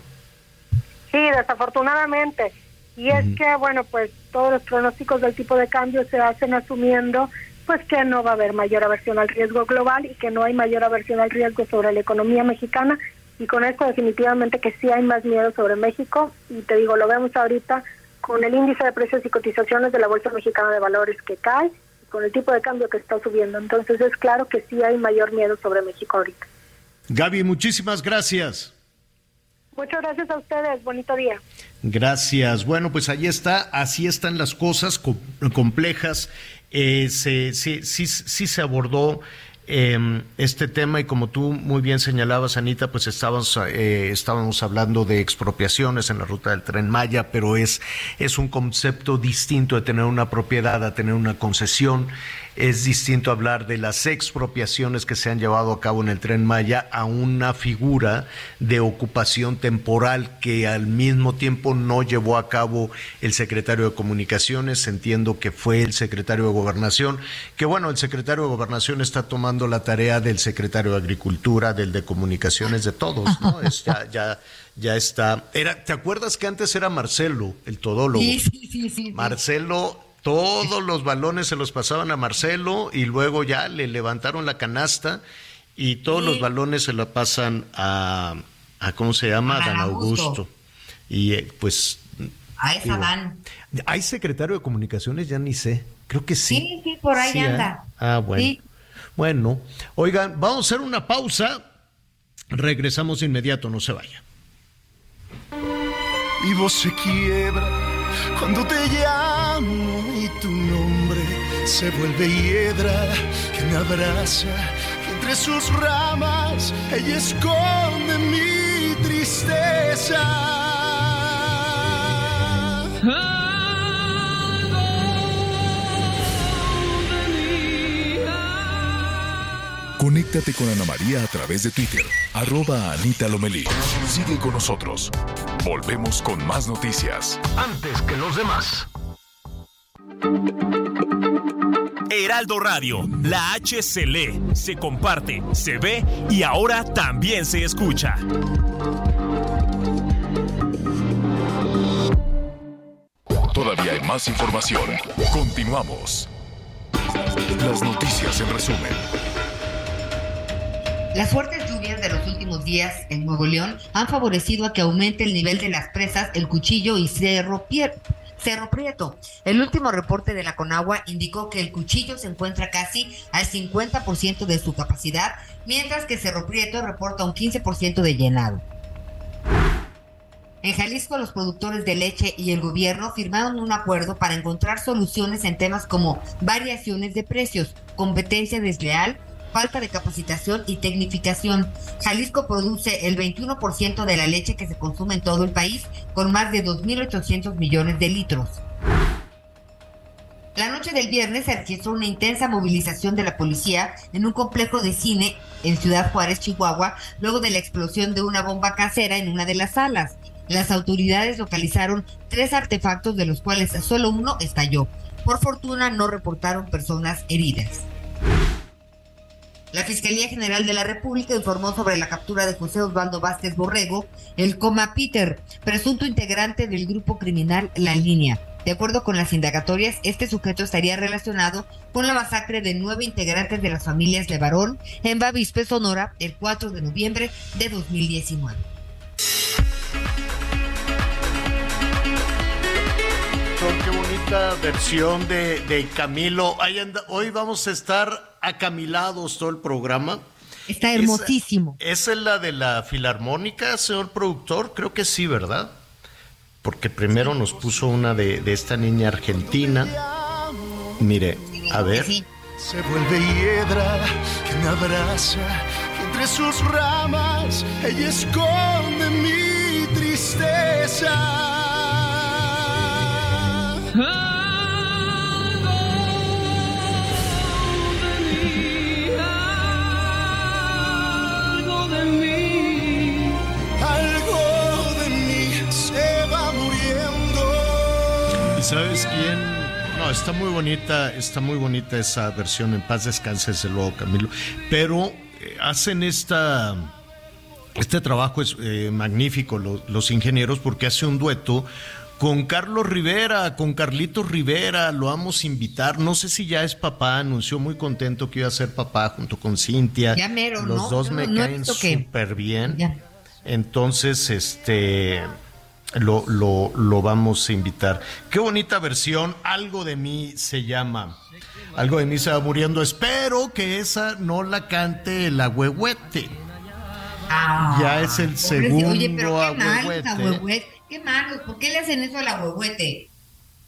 Sí, desafortunadamente. Y es que bueno, pues todos los pronósticos del tipo de cambio se hacen asumiendo pues que no va a haber mayor aversión al riesgo global y que no hay mayor aversión al riesgo sobre la economía mexicana y con esto definitivamente que sí hay más miedo sobre México y te digo, lo vemos ahorita con el índice de precios y cotizaciones de la Bolsa Mexicana de Valores que cae con el tipo de cambio que está subiendo. Entonces es claro que sí hay mayor miedo sobre México ahorita.
Gaby, muchísimas gracias.
Muchas gracias a ustedes. Bonito día.
Gracias. Bueno, pues ahí está. Así están las cosas complejas. Eh, sí, sí, sí se abordó eh, este tema y como tú muy bien señalabas, Anita, pues estábamos, eh, estábamos hablando de expropiaciones en la ruta del tren Maya, pero es, es un concepto distinto de tener una propiedad a tener una concesión es distinto hablar de las expropiaciones que se han llevado a cabo en el tren Maya a una figura de ocupación temporal que al mismo tiempo no llevó a cabo el secretario de Comunicaciones, entiendo que fue el secretario de Gobernación, que bueno, el secretario de Gobernación está tomando la tarea del secretario de Agricultura, del de Comunicaciones, de todos, ¿no? Es, ya, ya, ya está. Era, ¿Te acuerdas que antes era Marcelo, el todólogo?
Sí, sí, sí, sí.
Marcelo todos los balones se los pasaban a Marcelo y luego ya le levantaron la canasta y todos los balones se la pasan a, a ¿cómo se llama?
A
Dan
Augusto.
Augusto. Y eh, pues...
A esa
digo,
Dan.
¿Hay secretario de comunicaciones? Ya ni sé. Creo que sí.
Sí, sí, por ahí
Sí, ¿eh?
anda.
Ah, bueno.
Sí.
Bueno, oigan, vamos a hacer una pausa. Regresamos de inmediato, no se vaya.
y voz se quiebra cuando te llamo se vuelve hiedra que me abraza y entre sus ramas ella esconde mi tristeza.
Conéctate con Ana María a través de Twitter, arroba Anita Lomelí. Sigue con nosotros. Volvemos con más noticias.
Antes que los demás.
Heraldo Radio, la H se lee, se comparte, se ve y ahora también se escucha.
Todavía hay más información. Continuamos. Las noticias en resumen.
Las fuertes lluvias de los últimos días en Nuevo León han favorecido a que aumente el nivel de las presas El Cuchillo y Cerro, Pier- Cerro Prieto. El último reporte de la Conagua indicó que el Cuchillo se encuentra casi al 50% de su capacidad, mientras que Cerro Prieto reporta un 15% de llenado. En Jalisco, los productores de leche y el gobierno firmaron un acuerdo para encontrar soluciones en temas como variaciones de precios, competencia desleal, falta de capacitación y tecnificación. Jalisco produce el 21% de la leche que se consume en todo el país, con más de 2.800 millones de litros. La noche del viernes se registró una intensa movilización de la policía en un complejo de cine en Ciudad Juárez, Chihuahua, luego de la explosión de una bomba casera en una de las salas. Las autoridades localizaron tres artefactos de los cuales solo uno estalló. Por fortuna no reportaron personas heridas. La Fiscalía General de la República informó sobre la captura de José Osvaldo Vázquez Borrego, el coma Peter, presunto integrante del grupo criminal La Línea. De acuerdo con las indagatorias, este sujeto estaría relacionado con la masacre de nueve integrantes de las familias Levarón en Bavispe, Sonora, el 4 de noviembre de 2019.
Bonita versión de, de Camilo. Anda- hoy vamos a estar acamilados todo el programa.
Está hermosísimo.
¿Esa es la de la filarmónica, señor productor? Creo que sí, ¿verdad? Porque primero nos puso una de, de esta niña argentina. Mire, a ver.
Se vuelve hiedra que me abraza entre sus ramas ella esconde mi tristeza.
Sabes quién? No, está muy bonita, está muy bonita esa versión. En paz descanse desde luego, Camilo. Pero eh, hacen esta, este trabajo es eh, magnífico lo- los ingenieros porque hace un dueto con Carlos Rivera, con Carlitos Rivera, lo vamos a invitar. No sé si ya es papá, anunció muy contento que iba a ser papá junto con Cintia.
Ya mero,
Los
¿no?
dos me
no
caen
que-
súper bien. Entonces, este lo, lo, lo vamos a invitar. Qué bonita versión. Algo de mí se llama. Algo de mí se va muriendo. Espero que esa no la cante el agüehuete. ya es el segundo
Oye, pero qué. Qué malos. ¿Por qué le hacen eso al agüehuete?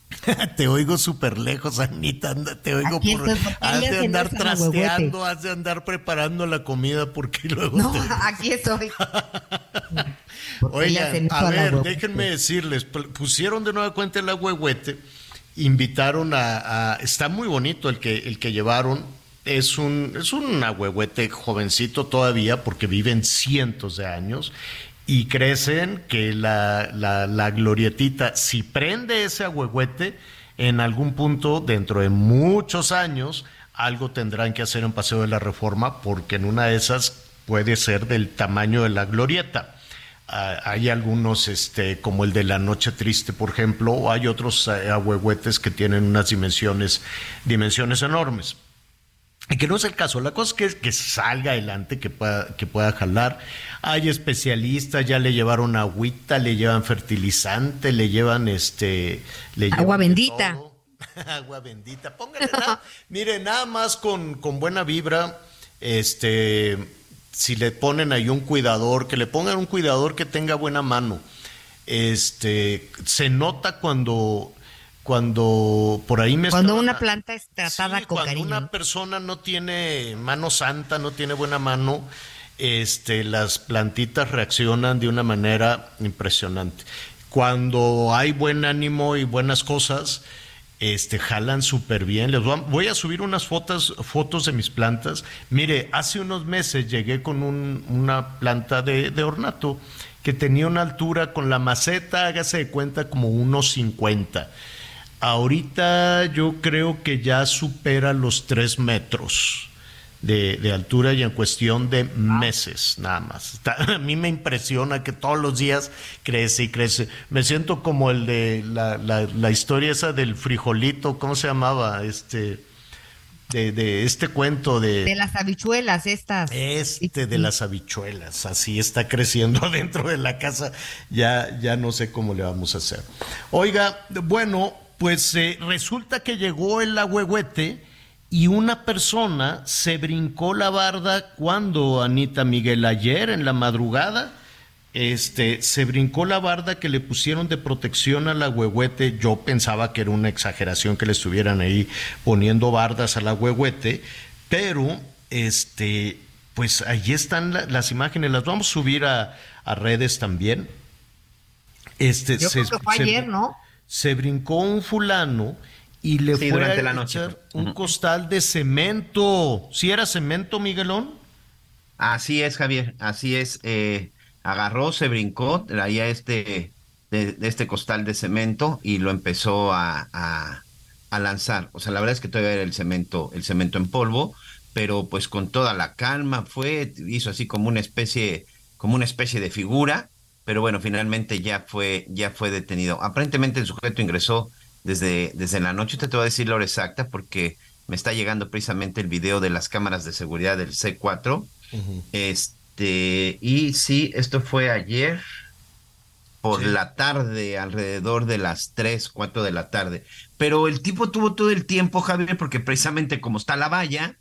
Te oigo súper lejos, Anita. anda, Te oigo
Aquí
por.
estoy, ¿por qué
Has de andar trasteando, has de andar preparando la comida porque luego
No,
te-
aquí estoy. ¿Por qué le hacen
Oigan, a ver, déjenme decirles, pu- pusieron de nueva cuenta el agüehuete, invitaron a, a- está muy bonito el que, el que llevaron, es un, es un agüehuete jovencito todavía porque viven cientos de años y crecen que la, la, glorietita, si prende ese agüehuete, en algún punto, dentro de muchos años, algo tendrán que hacer en Paseo de la Reforma porque en una de esas puede ser del tamaño de la glorieta. Ah, hay algunos, este, como el de la Noche Triste, por ejemplo, o hay otros eh, ahuehuetes que tienen unas dimensiones, dimensiones enormes. Y que no es el caso, la cosa es que, que salga adelante, que pueda, que pueda jalar. Hay especialistas, ya le llevaron agüita, le llevan fertilizante, le llevan este. Le
Agua
llevan
bendita.
Agua bendita. Póngale nada, mire, nada más con, con buena vibra, este, si le ponen ahí un cuidador, que le pongan un cuidador que tenga buena mano. Este, se nota cuando, cuando por ahí me
Cuando
estaban-
una planta es tratada
Sí,
con
cuando
cariño.
una persona no tiene mano santa, no tiene buena mano, este, las plantitas reaccionan de una manera impresionante. Cuando hay buen ánimo y buenas cosas, este, jalan súper bien. Les voy a, subir unas fotos, fotos de mis plantas. Mire, hace unos meses llegué con un- una planta de, de ornato que tenía una altura con la maceta, hágase de cuenta, como unos 50. Ahorita yo creo que ya supera los tres metros de, de altura y en cuestión de meses nada más. Está- a mí me impresiona que todos los días crece y crece. Me siento como el de la, la- la historia esa del frijolito, ¿cómo se llamaba? Este, de, de este cuento de...
De las habichuelas estas.
Este de las habichuelas, así está creciendo dentro de la casa, ya, ya no sé cómo le vamos a hacer. Oiga, bueno, pues eh, resulta que llegó el agüehuete y una persona se brincó la barda cuando, Anita Miguel, ayer en la madrugada, este, se brincó la barda que le pusieron de protección al agüehuete. Yo pensaba que era una exageración que le estuvieran ahí poniendo bardas al agüehuete, pero este, pues ahí están la- las imágenes, las vamos a subir a, a redes también. Este,
Yo creo que fue ayer, ¿no?
Se brincó un fulano y le
Sí,
fue
durante
a
la noche
echar
fue.
un costal de cemento. ¿Si era cemento, Miguelón?
Así es, Javier, así es. eh, agarró, se brincó, traía este, de, de este costal de cemento y lo empezó a, a- a lanzar. O sea, la verdad es que todavía era el cemento, el cemento en polvo, pero pues con toda la calma fue, hizo así como una especie, como una especie de figura, pero bueno, finalmente ya fue, ya fue detenido. Aparentemente el sujeto ingresó desde, desde la noche, te voy a decir la hora exacta porque me está llegando precisamente el video de las cámaras de seguridad del C4. Este, y sí, esto fue ayer por la tarde, alrededor de las 3, 4 de la tarde. Pero el tipo tuvo todo el tiempo, Javier, porque precisamente como está la valla,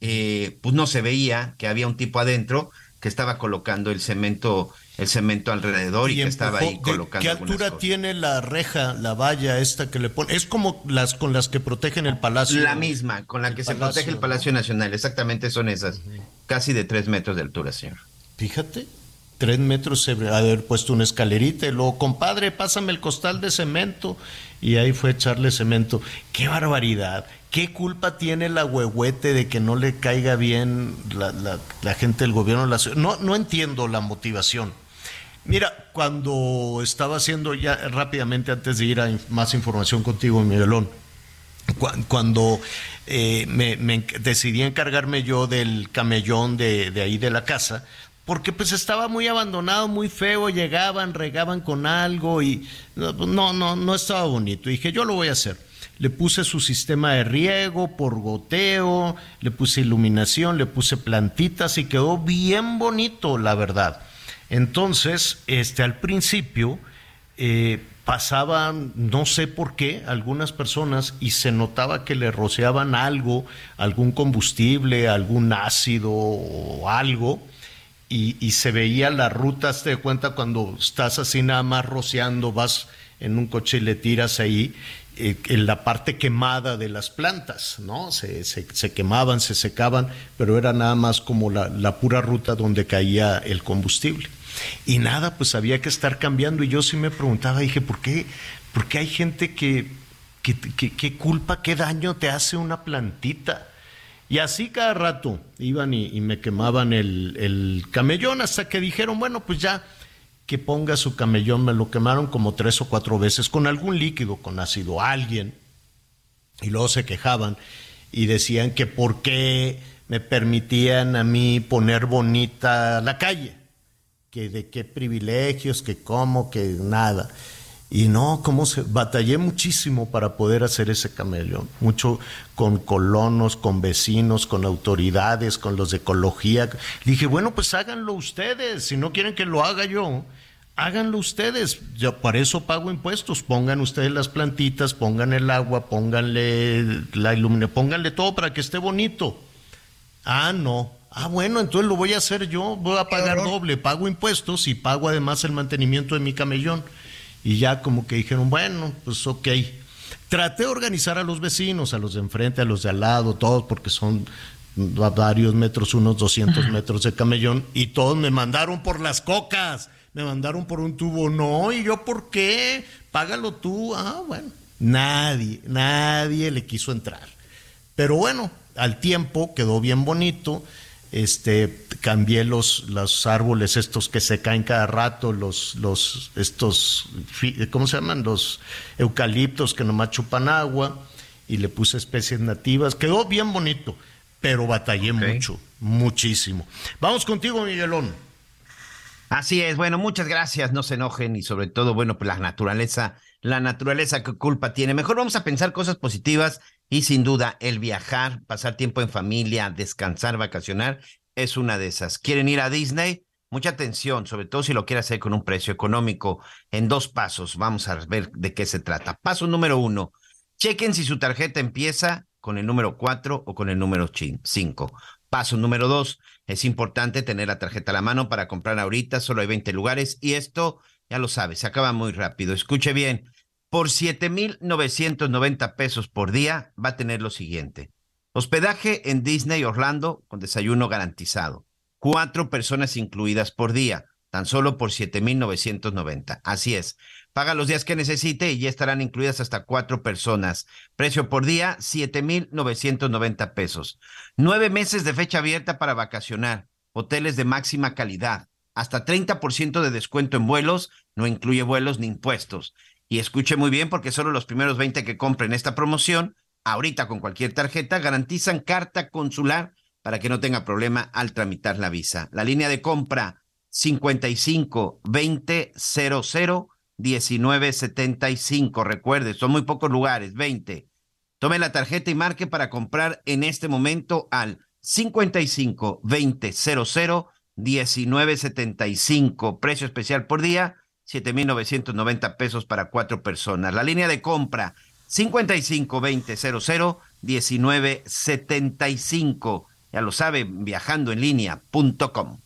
eh, pues no se veía que había un tipo adentro que estaba colocando el cemento el cemento alrededor y, que estaba ahí colocando.
¿Qué altura tiene la reja, la valla esta que le pone? Es como las con las que protegen el palacio.
La misma, con la que se protege el Palacio Nacional, exactamente son esas, casi de tres metros de altura, señor.
Fíjate, tres metros se haber puesto una escalerita y luego, compadre, pásame el costal de cemento y ahí fue echarle cemento. ¡Qué barbaridad! ¿Qué culpa tiene la huehuete de que no le caiga bien la, gente del gobierno la? No, no entiendo la motivación. Mira, cuando estaba haciendo ya rápidamente, antes de ir a más información contigo, Miguelón, cuando eh, me, decidí encargarme yo del camellón de, ahí de la casa, porque pues estaba muy abandonado, muy feo, llegaban, regaban con algo y no, no, no estaba bonito. dije, yo lo voy a hacer. Le puse su sistema de riego por goteo, le puse iluminación, le puse plantitas y quedó bien bonito, la verdad. Entonces, este, al principio eh, pasaban, no sé por qué, algunas personas y se notaba que le rociaban algo, algún combustible, algún ácido o algo, y, se veía las rutas, te de cuenta cuando estás así nada más rociando, vas en un coche y le tiras ahí, en la parte quemada de las plantas, ¿no? Se, se, quemaban, se secaban, pero era nada más como la, la pura ruta donde caía el combustible. Y nada, pues había que estar cambiando. Y yo sí me preguntaba, dije, ¿por qué, por qué hay gente que, qué culpa, qué daño te hace una plantita? Y así cada rato iban y, me quemaban el, el, camellón hasta que dijeron, bueno, pues ya que ponga su camellón, me lo quemaron como tres o cuatro veces con algún líquido, con ácido, alguien. Y luego se quejaban y decían que por qué me permitían a mí poner bonita la calle que de qué privilegios, que cómo, que nada. Y no, cómo se batallé muchísimo para poder hacer ese camellón, mucho con colonos, con vecinos, con autoridades, con los de ecología. dije, bueno, pues háganlo ustedes, si no quieren que lo haga yo, háganlo ustedes. Yo para eso pago impuestos. Pongan ustedes las plantitas, pongan el agua, pónganle la iluminación, pónganle todo para que esté bonito. Ah, no. Ah, bueno, entonces lo voy a hacer yo, voy a pagar doble, pago impuestos y pago además el mantenimiento de mi camellón. Y ya como que dijeron, bueno, pues ok. Traté de organizar a los vecinos, a los de enfrente, a los de al lado, todos, porque son varios metros, unos 200 metros de camellón, y todos me mandaron por las cocas, me mandaron por un tubo. No, ¿y yo por qué? Págalo tú. Ah, bueno. Nadie, nadie le quiso entrar. Pero bueno, al tiempo quedó bien bonito este cambié los, los árboles estos que se caen cada rato, los, los estos, ¿cómo se llaman? Los eucaliptos que nomás chupan agua y le puse especies nativas. Quedó bien bonito, pero batallé mucho, muchísimo. Vamos contigo, Miguelón.
Así es, bueno, muchas gracias, no se enojen y sobre todo, bueno, pues la naturaleza, la naturaleza qué culpa tiene. Mejor vamos a pensar cosas positivas y sin duda, el viajar, pasar tiempo en familia, descansar, vacacionar, es una de esas. ¿Quieren ir a Disney? Mucha atención, sobre todo si lo quiere hacer con un precio económico. En dos pasos, vamos a ver de qué se trata. Paso número uno, chequen si su tarjeta empieza con el número cuatro o con el número cinco. Paso número dos, es importante tener la tarjeta a la mano para comprar ahorita, solo hay 20 lugares y esto, ya lo sabe, se acaba muy rápido. Escuche bien, por 7,990 pesos por día va a tener lo siguiente. Hospedaje en Disney Orlando con desayuno garantizado. Cuatro personas incluidas por día, tan solo por 7,990. Así es. Paga los días que necesite y ya estarán incluidas hasta cuatro personas. Precio por día, 7,990 pesos. Nueve meses de fecha abierta para vacacionar. Hoteles de máxima calidad. Hasta 30% de descuento en vuelos. No incluye vuelos ni impuestos. Y escuche muy bien porque solo los primeros 20 que compren esta promoción, ahorita con cualquier tarjeta, garantizan carta consular para que no tenga problema al tramitar la visa. La línea de compra 55 20 00 19 75. Recuerde, son muy pocos lugares, 20. Tome la tarjeta y marque para comprar en este momento al 55 20 00 19 75. Precio especial por día 7,990 pesos para cuatro personas. La línea de compra 552000 1975. Ya lo sabe, viajando en línea.com.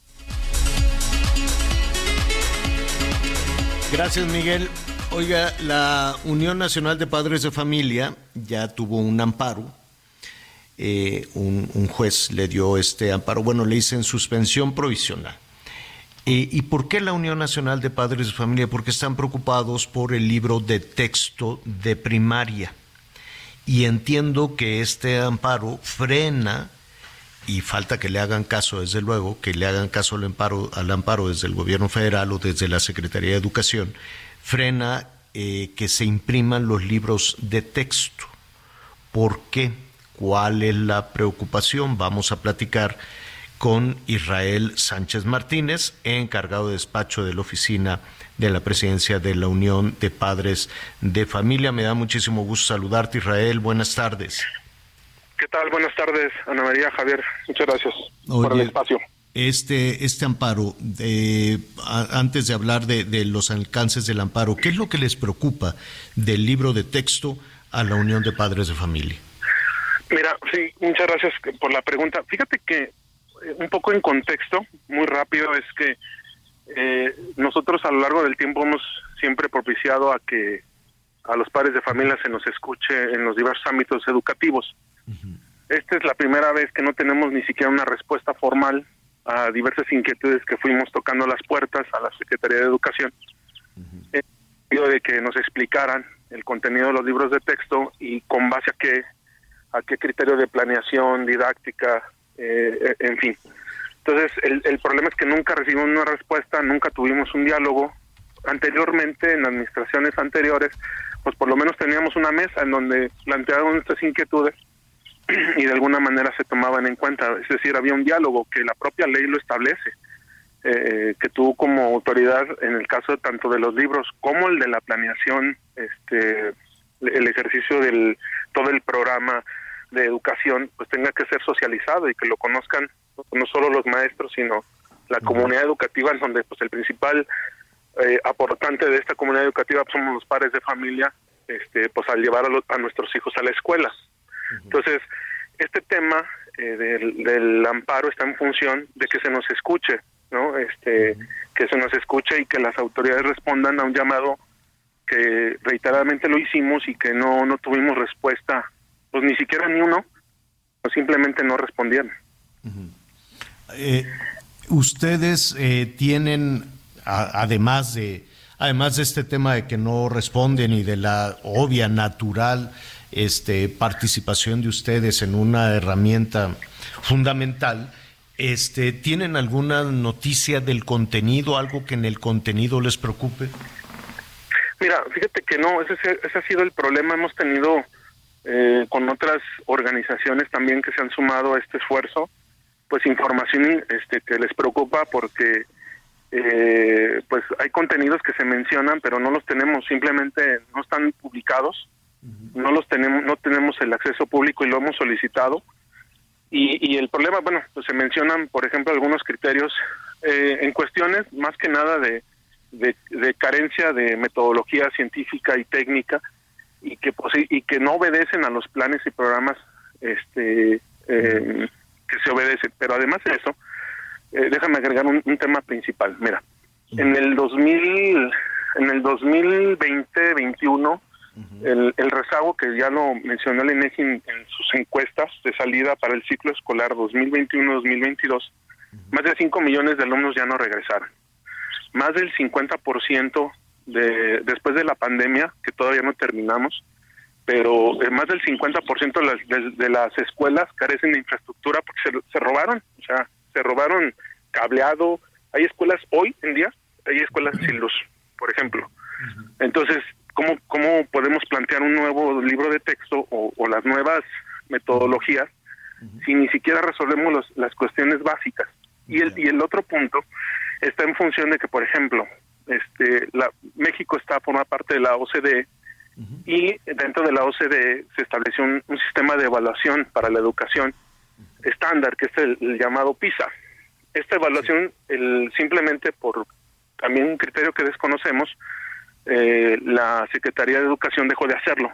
Gracias, Miguel. Oiga, la Unión Nacional de Padres de Familia ya tuvo un amparo. Eh, un, juez le dio este amparo. Bueno, le dicen suspensión provisional. Eh, ¿Y por qué la Unión Nacional de Padres de Familia? Porque están preocupados por el libro de texto de primaria. Y entiendo que este amparo frena y falta que le hagan caso, desde luego, que le hagan caso al amparo, al amparo desde el gobierno federal o desde la Secretaría de Educación, frena eh, que se impriman los libros de texto. ¿Por qué? ¿Cuál es la preocupación? Vamos a platicar con Israel Sánchez Martínez, encargado de despacho de la oficina de la presidencia de la Unión de Padres de Familia. Me da muchísimo gusto saludarte, Israel. Buenas tardes.
¿Qué tal? Buenas tardes, Ana María, Javier. Muchas gracias por el espacio.
Este, este amparo, antes de hablar de, los alcances del amparo, ¿qué es lo que les preocupa del libro de texto a la Unión de Padres de Familia?
Mira, sí, muchas gracias por la pregunta. Fíjate que eh, un poco en contexto, muy rápido, es que eh, nosotros a lo largo del tiempo hemos siempre propiciado a que a los padres de familia se nos escuche en los diversos ámbitos educativos. Esta es la primera vez que no tenemos ni siquiera una respuesta formal a diversas inquietudes que fuimos tocando las puertas a la Secretaría de Educación, de que nos explicaran el contenido de los libros de texto y con base a qué, a qué criterio de planeación, didáctica, eh, en fin. Entonces, el, el problema es que nunca recibimos una respuesta, nunca tuvimos un diálogo. Anteriormente, en administraciones anteriores, pues por lo menos teníamos una mesa en donde planteábamos nuestras inquietudes y de alguna manera se tomaban en cuenta. Es decir, había un diálogo que la propia ley lo establece, eh, que tú como autoridad, en el caso tanto de los libros como el de la planeación, este, el ejercicio del todo el programa de educación, pues tenga que ser socializado y que lo conozcan no solo los maestros, sino la comunidad educativa, en donde pues el principal eh, aportante de esta comunidad educativa pues, somos los padres de familia, este, pues al llevar a, a nuestros hijos a la escuela. Entonces, este tema eh, del, amparo está en función de que se nos escuche, ¿no? Este, que se nos escuche y que las autoridades respondan a un llamado que reiteradamente lo hicimos y que no no tuvimos respuesta, pues ni siquiera ni uno, o simplemente no respondieron.
Eh, ustedes eh, tienen, además de además de este tema de que no responden y de la obvia natural este, participación de ustedes en una herramienta fundamental, este, ¿tienen alguna noticia del contenido, algo que en el contenido les preocupe?
Mira, fíjate que no, ese, ese ha sido el problema. Hemos tenido eh, con otras organizaciones también que se han sumado a este esfuerzo, pues información este, que les preocupa porque eh, pues hay contenidos que se mencionan, pero no los tenemos, simplemente no están publicados no los tenemos, no tenemos el acceso público y lo hemos solicitado. Y, el problema, bueno, pues se mencionan, por ejemplo, algunos criterios eh, en cuestiones más que nada de, de, carencia de metodología científica y técnica y que y que no obedecen a los planes y programas este eh, que se obedecen. Pero además de eso, eh, déjame agregar un, un, tema principal. Mira, en el 2000, en el 2020-21 el, rezago que ya lo mencionó el INEGI en, sus encuestas de salida para el ciclo escolar 2021-2022, más de 5 millones de alumnos ya no regresaron. Más del 50% de, después de la pandemia, que todavía no terminamos, pero eh, más del 50% de las, de, las escuelas carecen de infraestructura porque se, robaron, o sea, se robaron cableado. Hay escuelas hoy en día, hay escuelas sin luz, por ejemplo. Entonces, ¿cómo, cómo podemos plantear un nuevo libro de texto o, las nuevas metodologías si ni siquiera resolvemos las cuestiones básicas? Y el, y el otro punto está en función de que, por ejemplo, este, la, México está forma parte de la OCDE y dentro de la OCDE se estableció un, sistema de evaluación para la educación estándar, que es el, llamado PISA. Esta evaluación, el, simplemente por también un criterio que desconocemos, eh, la Secretaría de Educación dejó de hacerlo.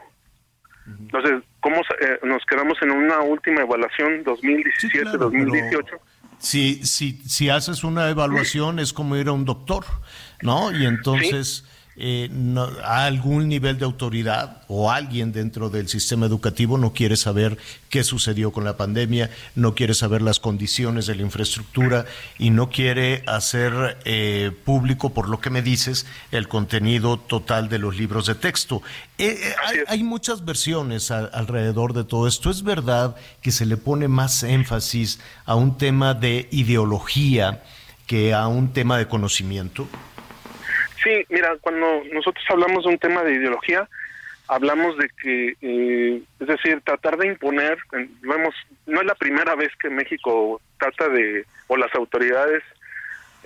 Entonces, ¿cómo eh, nos quedamos en una última evaluación 2017-2018?
Si, si, si haces una evaluación es como ir a un doctor, ¿no? Y entonces eh, no, algún nivel de autoridad o alguien dentro del sistema educativo no quiere saber qué sucedió con la pandemia, no quiere saber las condiciones de la infraestructura y no quiere hacer eh, público, por lo que me dices, el contenido total de los libros de texto. Eh, eh, hay, hay, muchas versiones a, alrededor de todo esto. ¿Es verdad que se le pone más énfasis a un tema de ideología que a un tema de conocimiento?
Sí, mira, cuando nosotros hablamos de un tema de ideología, hablamos de que, eh, es decir, tratar de imponer, vemos, no es la primera vez que México trata de, o las autoridades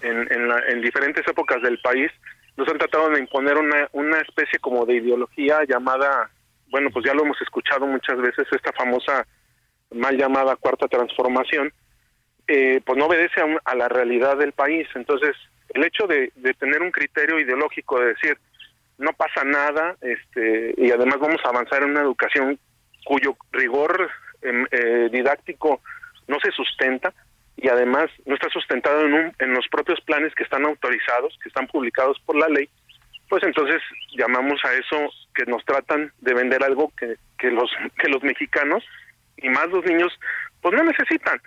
en, en, la, en diferentes épocas del país, nos han tratado de imponer una, una especie como de ideología llamada, bueno, pues ya lo hemos escuchado muchas veces, esta famosa mal llamada cuarta transformación, eh, pues no obedece a, a la realidad del país. Entonces, el hecho de, de, tener un criterio ideológico de decir no pasa nada este y además vamos a avanzar en una educación cuyo rigor eh, eh, didáctico no se sustenta y además no está sustentado en, un, en los propios planes que están autorizados, que están publicados por la ley, pues entonces llamamos a eso que nos tratan de vender algo que, que los que los mexicanos y más los niños pues no necesitan.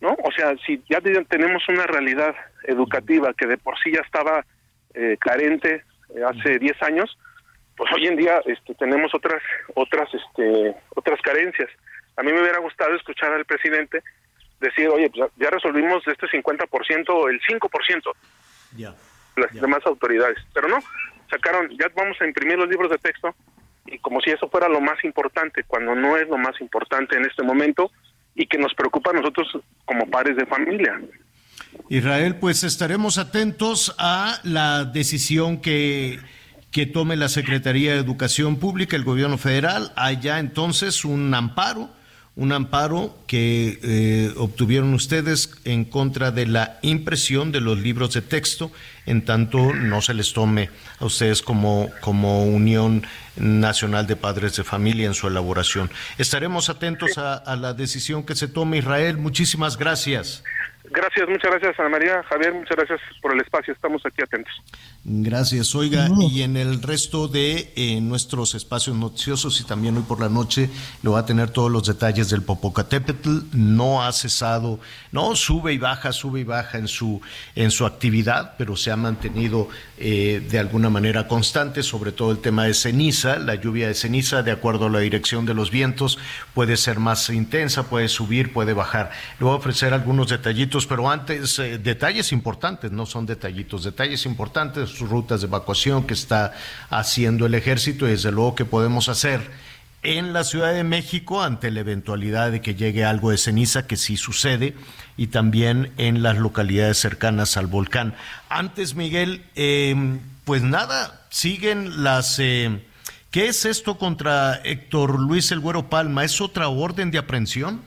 ¿No? O sea, si ya tenemos una realidad educativa que de por sí ya estaba eh, carente eh, hace 10 años, pues hoy en día este, tenemos otras otras este, otras carencias. A mí me hubiera gustado escuchar al presidente decir, oye, pues ya resolvimos este 50% o el 5%.
Ya.
Las demás autoridades. Pero no, sacaron, ya vamos a imprimir los libros de texto y como si eso fuera lo más importante, cuando no es lo más importante en este momento, y que nos preocupa a nosotros como padres de familia.
Israel, pues estaremos atentos a la decisión que, que tome la Secretaría de Educación Pública, el gobierno federal. Haya entonces un amparo, un amparo que eh, obtuvieron ustedes en contra de la impresión de los libros de texto, en tanto no se les tome a ustedes como, como Unión Nacional de Padres de Familia en su elaboración. Estaremos atentos a, a la decisión que se tome Israel. Muchísimas gracias.
Gracias, muchas gracias Ana María, Javier, muchas gracias por el espacio, estamos aquí atentos.
Gracias, oiga, y en el resto de eh, nuestros espacios noticiosos y también hoy por la noche lo va a tener todos los detalles del Popocatépetl, no ha cesado, no sube y baja, sube y baja en su en su actividad, pero se ha mantenido eh, de alguna manera constante, sobre todo el tema de ceniza, la lluvia de ceniza, de acuerdo a la dirección de los vientos, puede ser más intensa, puede subir, puede bajar. Le voy a ofrecer algunos detallitos pero antes, eh, detalles importantes, no son detallitos, detalles importantes, sus rutas de evacuación que está haciendo el ejército y desde luego que podemos hacer en la Ciudad de México ante la eventualidad de que llegue algo de ceniza, que sí sucede, y también en las localidades cercanas al volcán. Antes, Miguel, eh, pues nada, siguen las... Eh, ¿Qué es esto contra Héctor Luis El Güero Palma? ¿Es otra orden de aprehensión?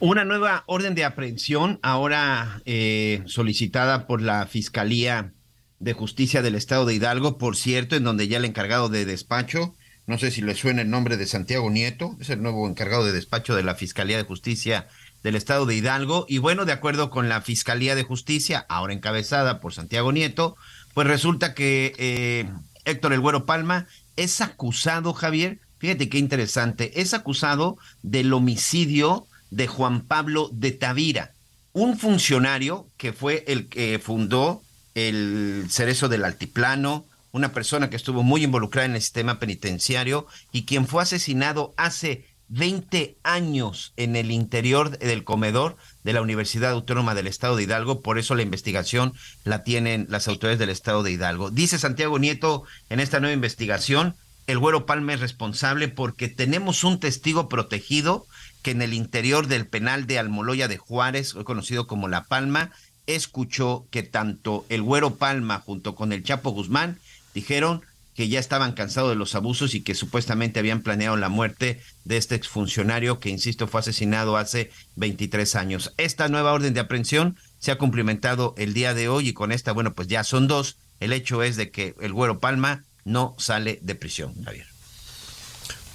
Una nueva orden de aprehensión, ahora eh, solicitada por la Fiscalía de Justicia del Estado de Hidalgo, por cierto, en donde ya el encargado de despacho, no sé si le suena el nombre de Santiago Nieto, es el nuevo encargado de despacho de la Fiscalía de Justicia del Estado de Hidalgo. Y bueno, de acuerdo con la Fiscalía de Justicia, ahora encabezada por Santiago Nieto, pues resulta que eh, Héctor El Güero Palma es acusado, Javier, fíjate qué interesante, es acusado del homicidio de Juan Pablo de Tavira, un funcionario que fue el que fundó el Cerezo del Altiplano, una persona que estuvo muy involucrada en el sistema penitenciario y quien fue asesinado hace 20 años en el interior del comedor de la Universidad Autónoma del Estado de Hidalgo, por eso la investigación la tienen las autoridades del Estado de Hidalgo. Dice Santiago Nieto en esta nueva investigación, el Güero Palma es responsable porque tenemos un testigo protegido que en el interior del penal de Almoloya de Juárez, hoy conocido como La Palma, escuchó que tanto el Güero Palma junto con el Chapo Guzmán dijeron que ya estaban cansados de los abusos y que supuestamente habían planeado la muerte de este exfuncionario que, insisto, fue asesinado hace 23 años. Esta nueva orden de aprehensión se ha cumplimentado el día de hoy y con esta, bueno, pues ya son dos El hecho es de que el Güero Palma no sale de prisión, Javier.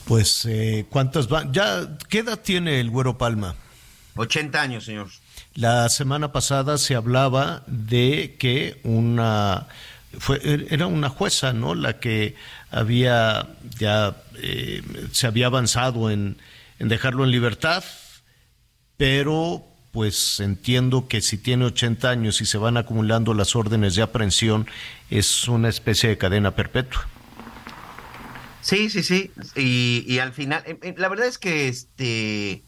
Pues, eh, ¿cuántas van? Ya, ¿qué edad tiene el Güero Palma?
80 años, señor.
La semana pasada se hablaba de que una fue era una jueza, ¿no? La que había ya eh, se había avanzado en, en dejarlo en libertad, pero pues entiendo que si tiene 80 años y se van acumulando las órdenes de aprehensión, es una especie de cadena perpetua.
Sí, sí, sí. Y, y al final, eh, eh, la verdad es que este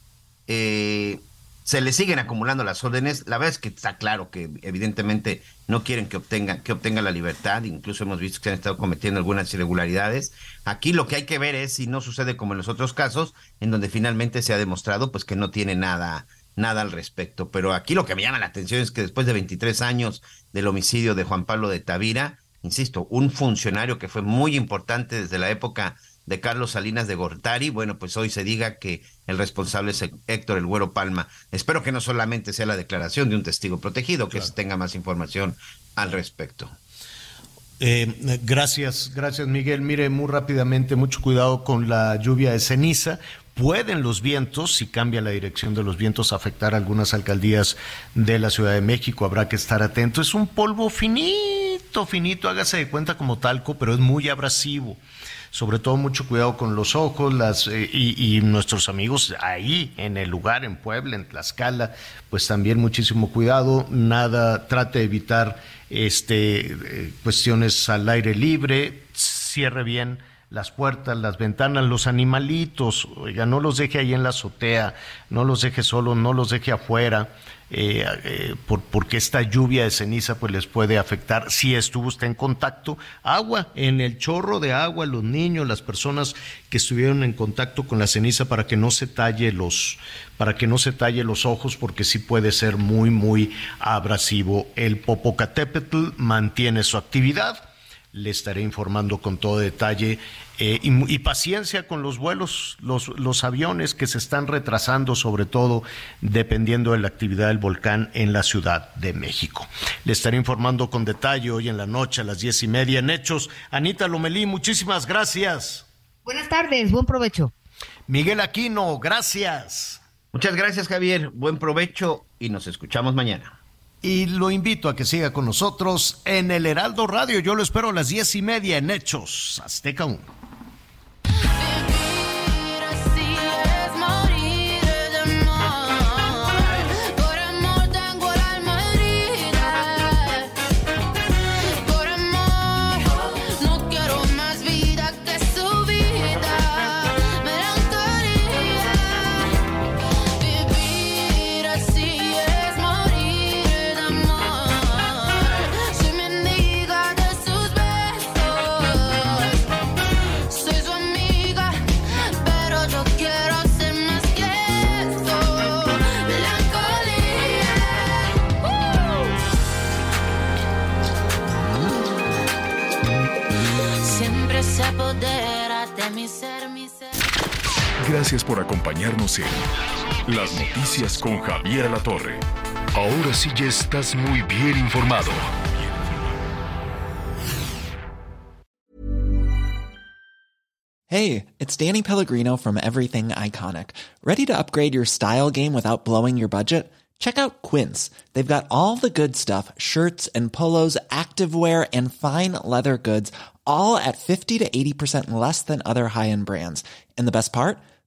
eh, se le siguen acumulando las órdenes. La verdad es que está claro que evidentemente no quieren que obtenga, que obtenga la libertad. Incluso hemos visto que han estado cometiendo algunas irregularidades. Aquí lo que hay que ver es si no sucede como en los otros casos, en donde finalmente se ha demostrado pues que no tiene nada, nada al respecto. Pero aquí lo que me llama la atención es que después de 23 años del homicidio de Juan Pablo de Tavira, insisto, un funcionario que fue muy importante desde la época de Carlos Salinas de Gortari, bueno, pues hoy se diga que el responsable es Héctor El Güero Palma. Espero que no solamente sea la declaración de un testigo protegido, que se tenga más información al respecto.
Eh, gracias, gracias Miguel. Mire, muy rápidamente, mucho cuidado con la lluvia de ceniza. Pueden los vientos, si cambia la dirección de los vientos, afectar algunas alcaldías de la Ciudad de México. Habrá que estar atento. Es un polvo finito, finito, hágase de cuenta como talco, pero es muy abrasivo. Sobre todo mucho cuidado con los ojos las, eh, y, nuestros amigos ahí en el lugar, en Puebla, en Tlaxcala, pues también muchísimo cuidado, nada, trate de evitar este, eh, cuestiones al aire libre, cierre bien las puertas, las ventanas, los animalitos, oiga, no los deje ahí en la azotea, no los deje solo, no los deje afuera. Eh, eh, por, porque esta lluvia de ceniza pues les puede afectar. Si estuvo usted en contacto. Agua en el chorro de agua los niños las personas que estuvieron en contacto con la ceniza para que no se talle los para que no se talle los ojos porque sí puede ser muy muy abrasivo. El Popocatépetl mantiene su actividad. Le estaré informando con todo detalle eh, y, y, paciencia con los vuelos, los, los, aviones que se están retrasando, sobre todo dependiendo de la actividad del volcán en la Ciudad de México. Le estaré informando con detalle hoy en la noche a las diez y media en Hechos. Anita Lomelí, muchísimas gracias.
Buenas tardes, buen provecho.
Miguel Aquino, gracias.
Muchas gracias, Javier. Buen provecho y nos escuchamos mañana
y lo invito a que siga con nosotros en el Heraldo Radio. Yo lo espero a las diez y media en Hechos Azteca 1.
Gracias por acompañarnos en Las Noticias con Javier La Torre. Ahora sí ya estás muy bien informado.
Hey, it's Danny Pellegrino from Everything Iconic. ¿Ready to upgrade your style game without blowing your budget? Check out Quince. They've got all the good stuff shirts and polos, activewear, and fine leather goods, all at 50 to 80% less than other high end brands. And the best part?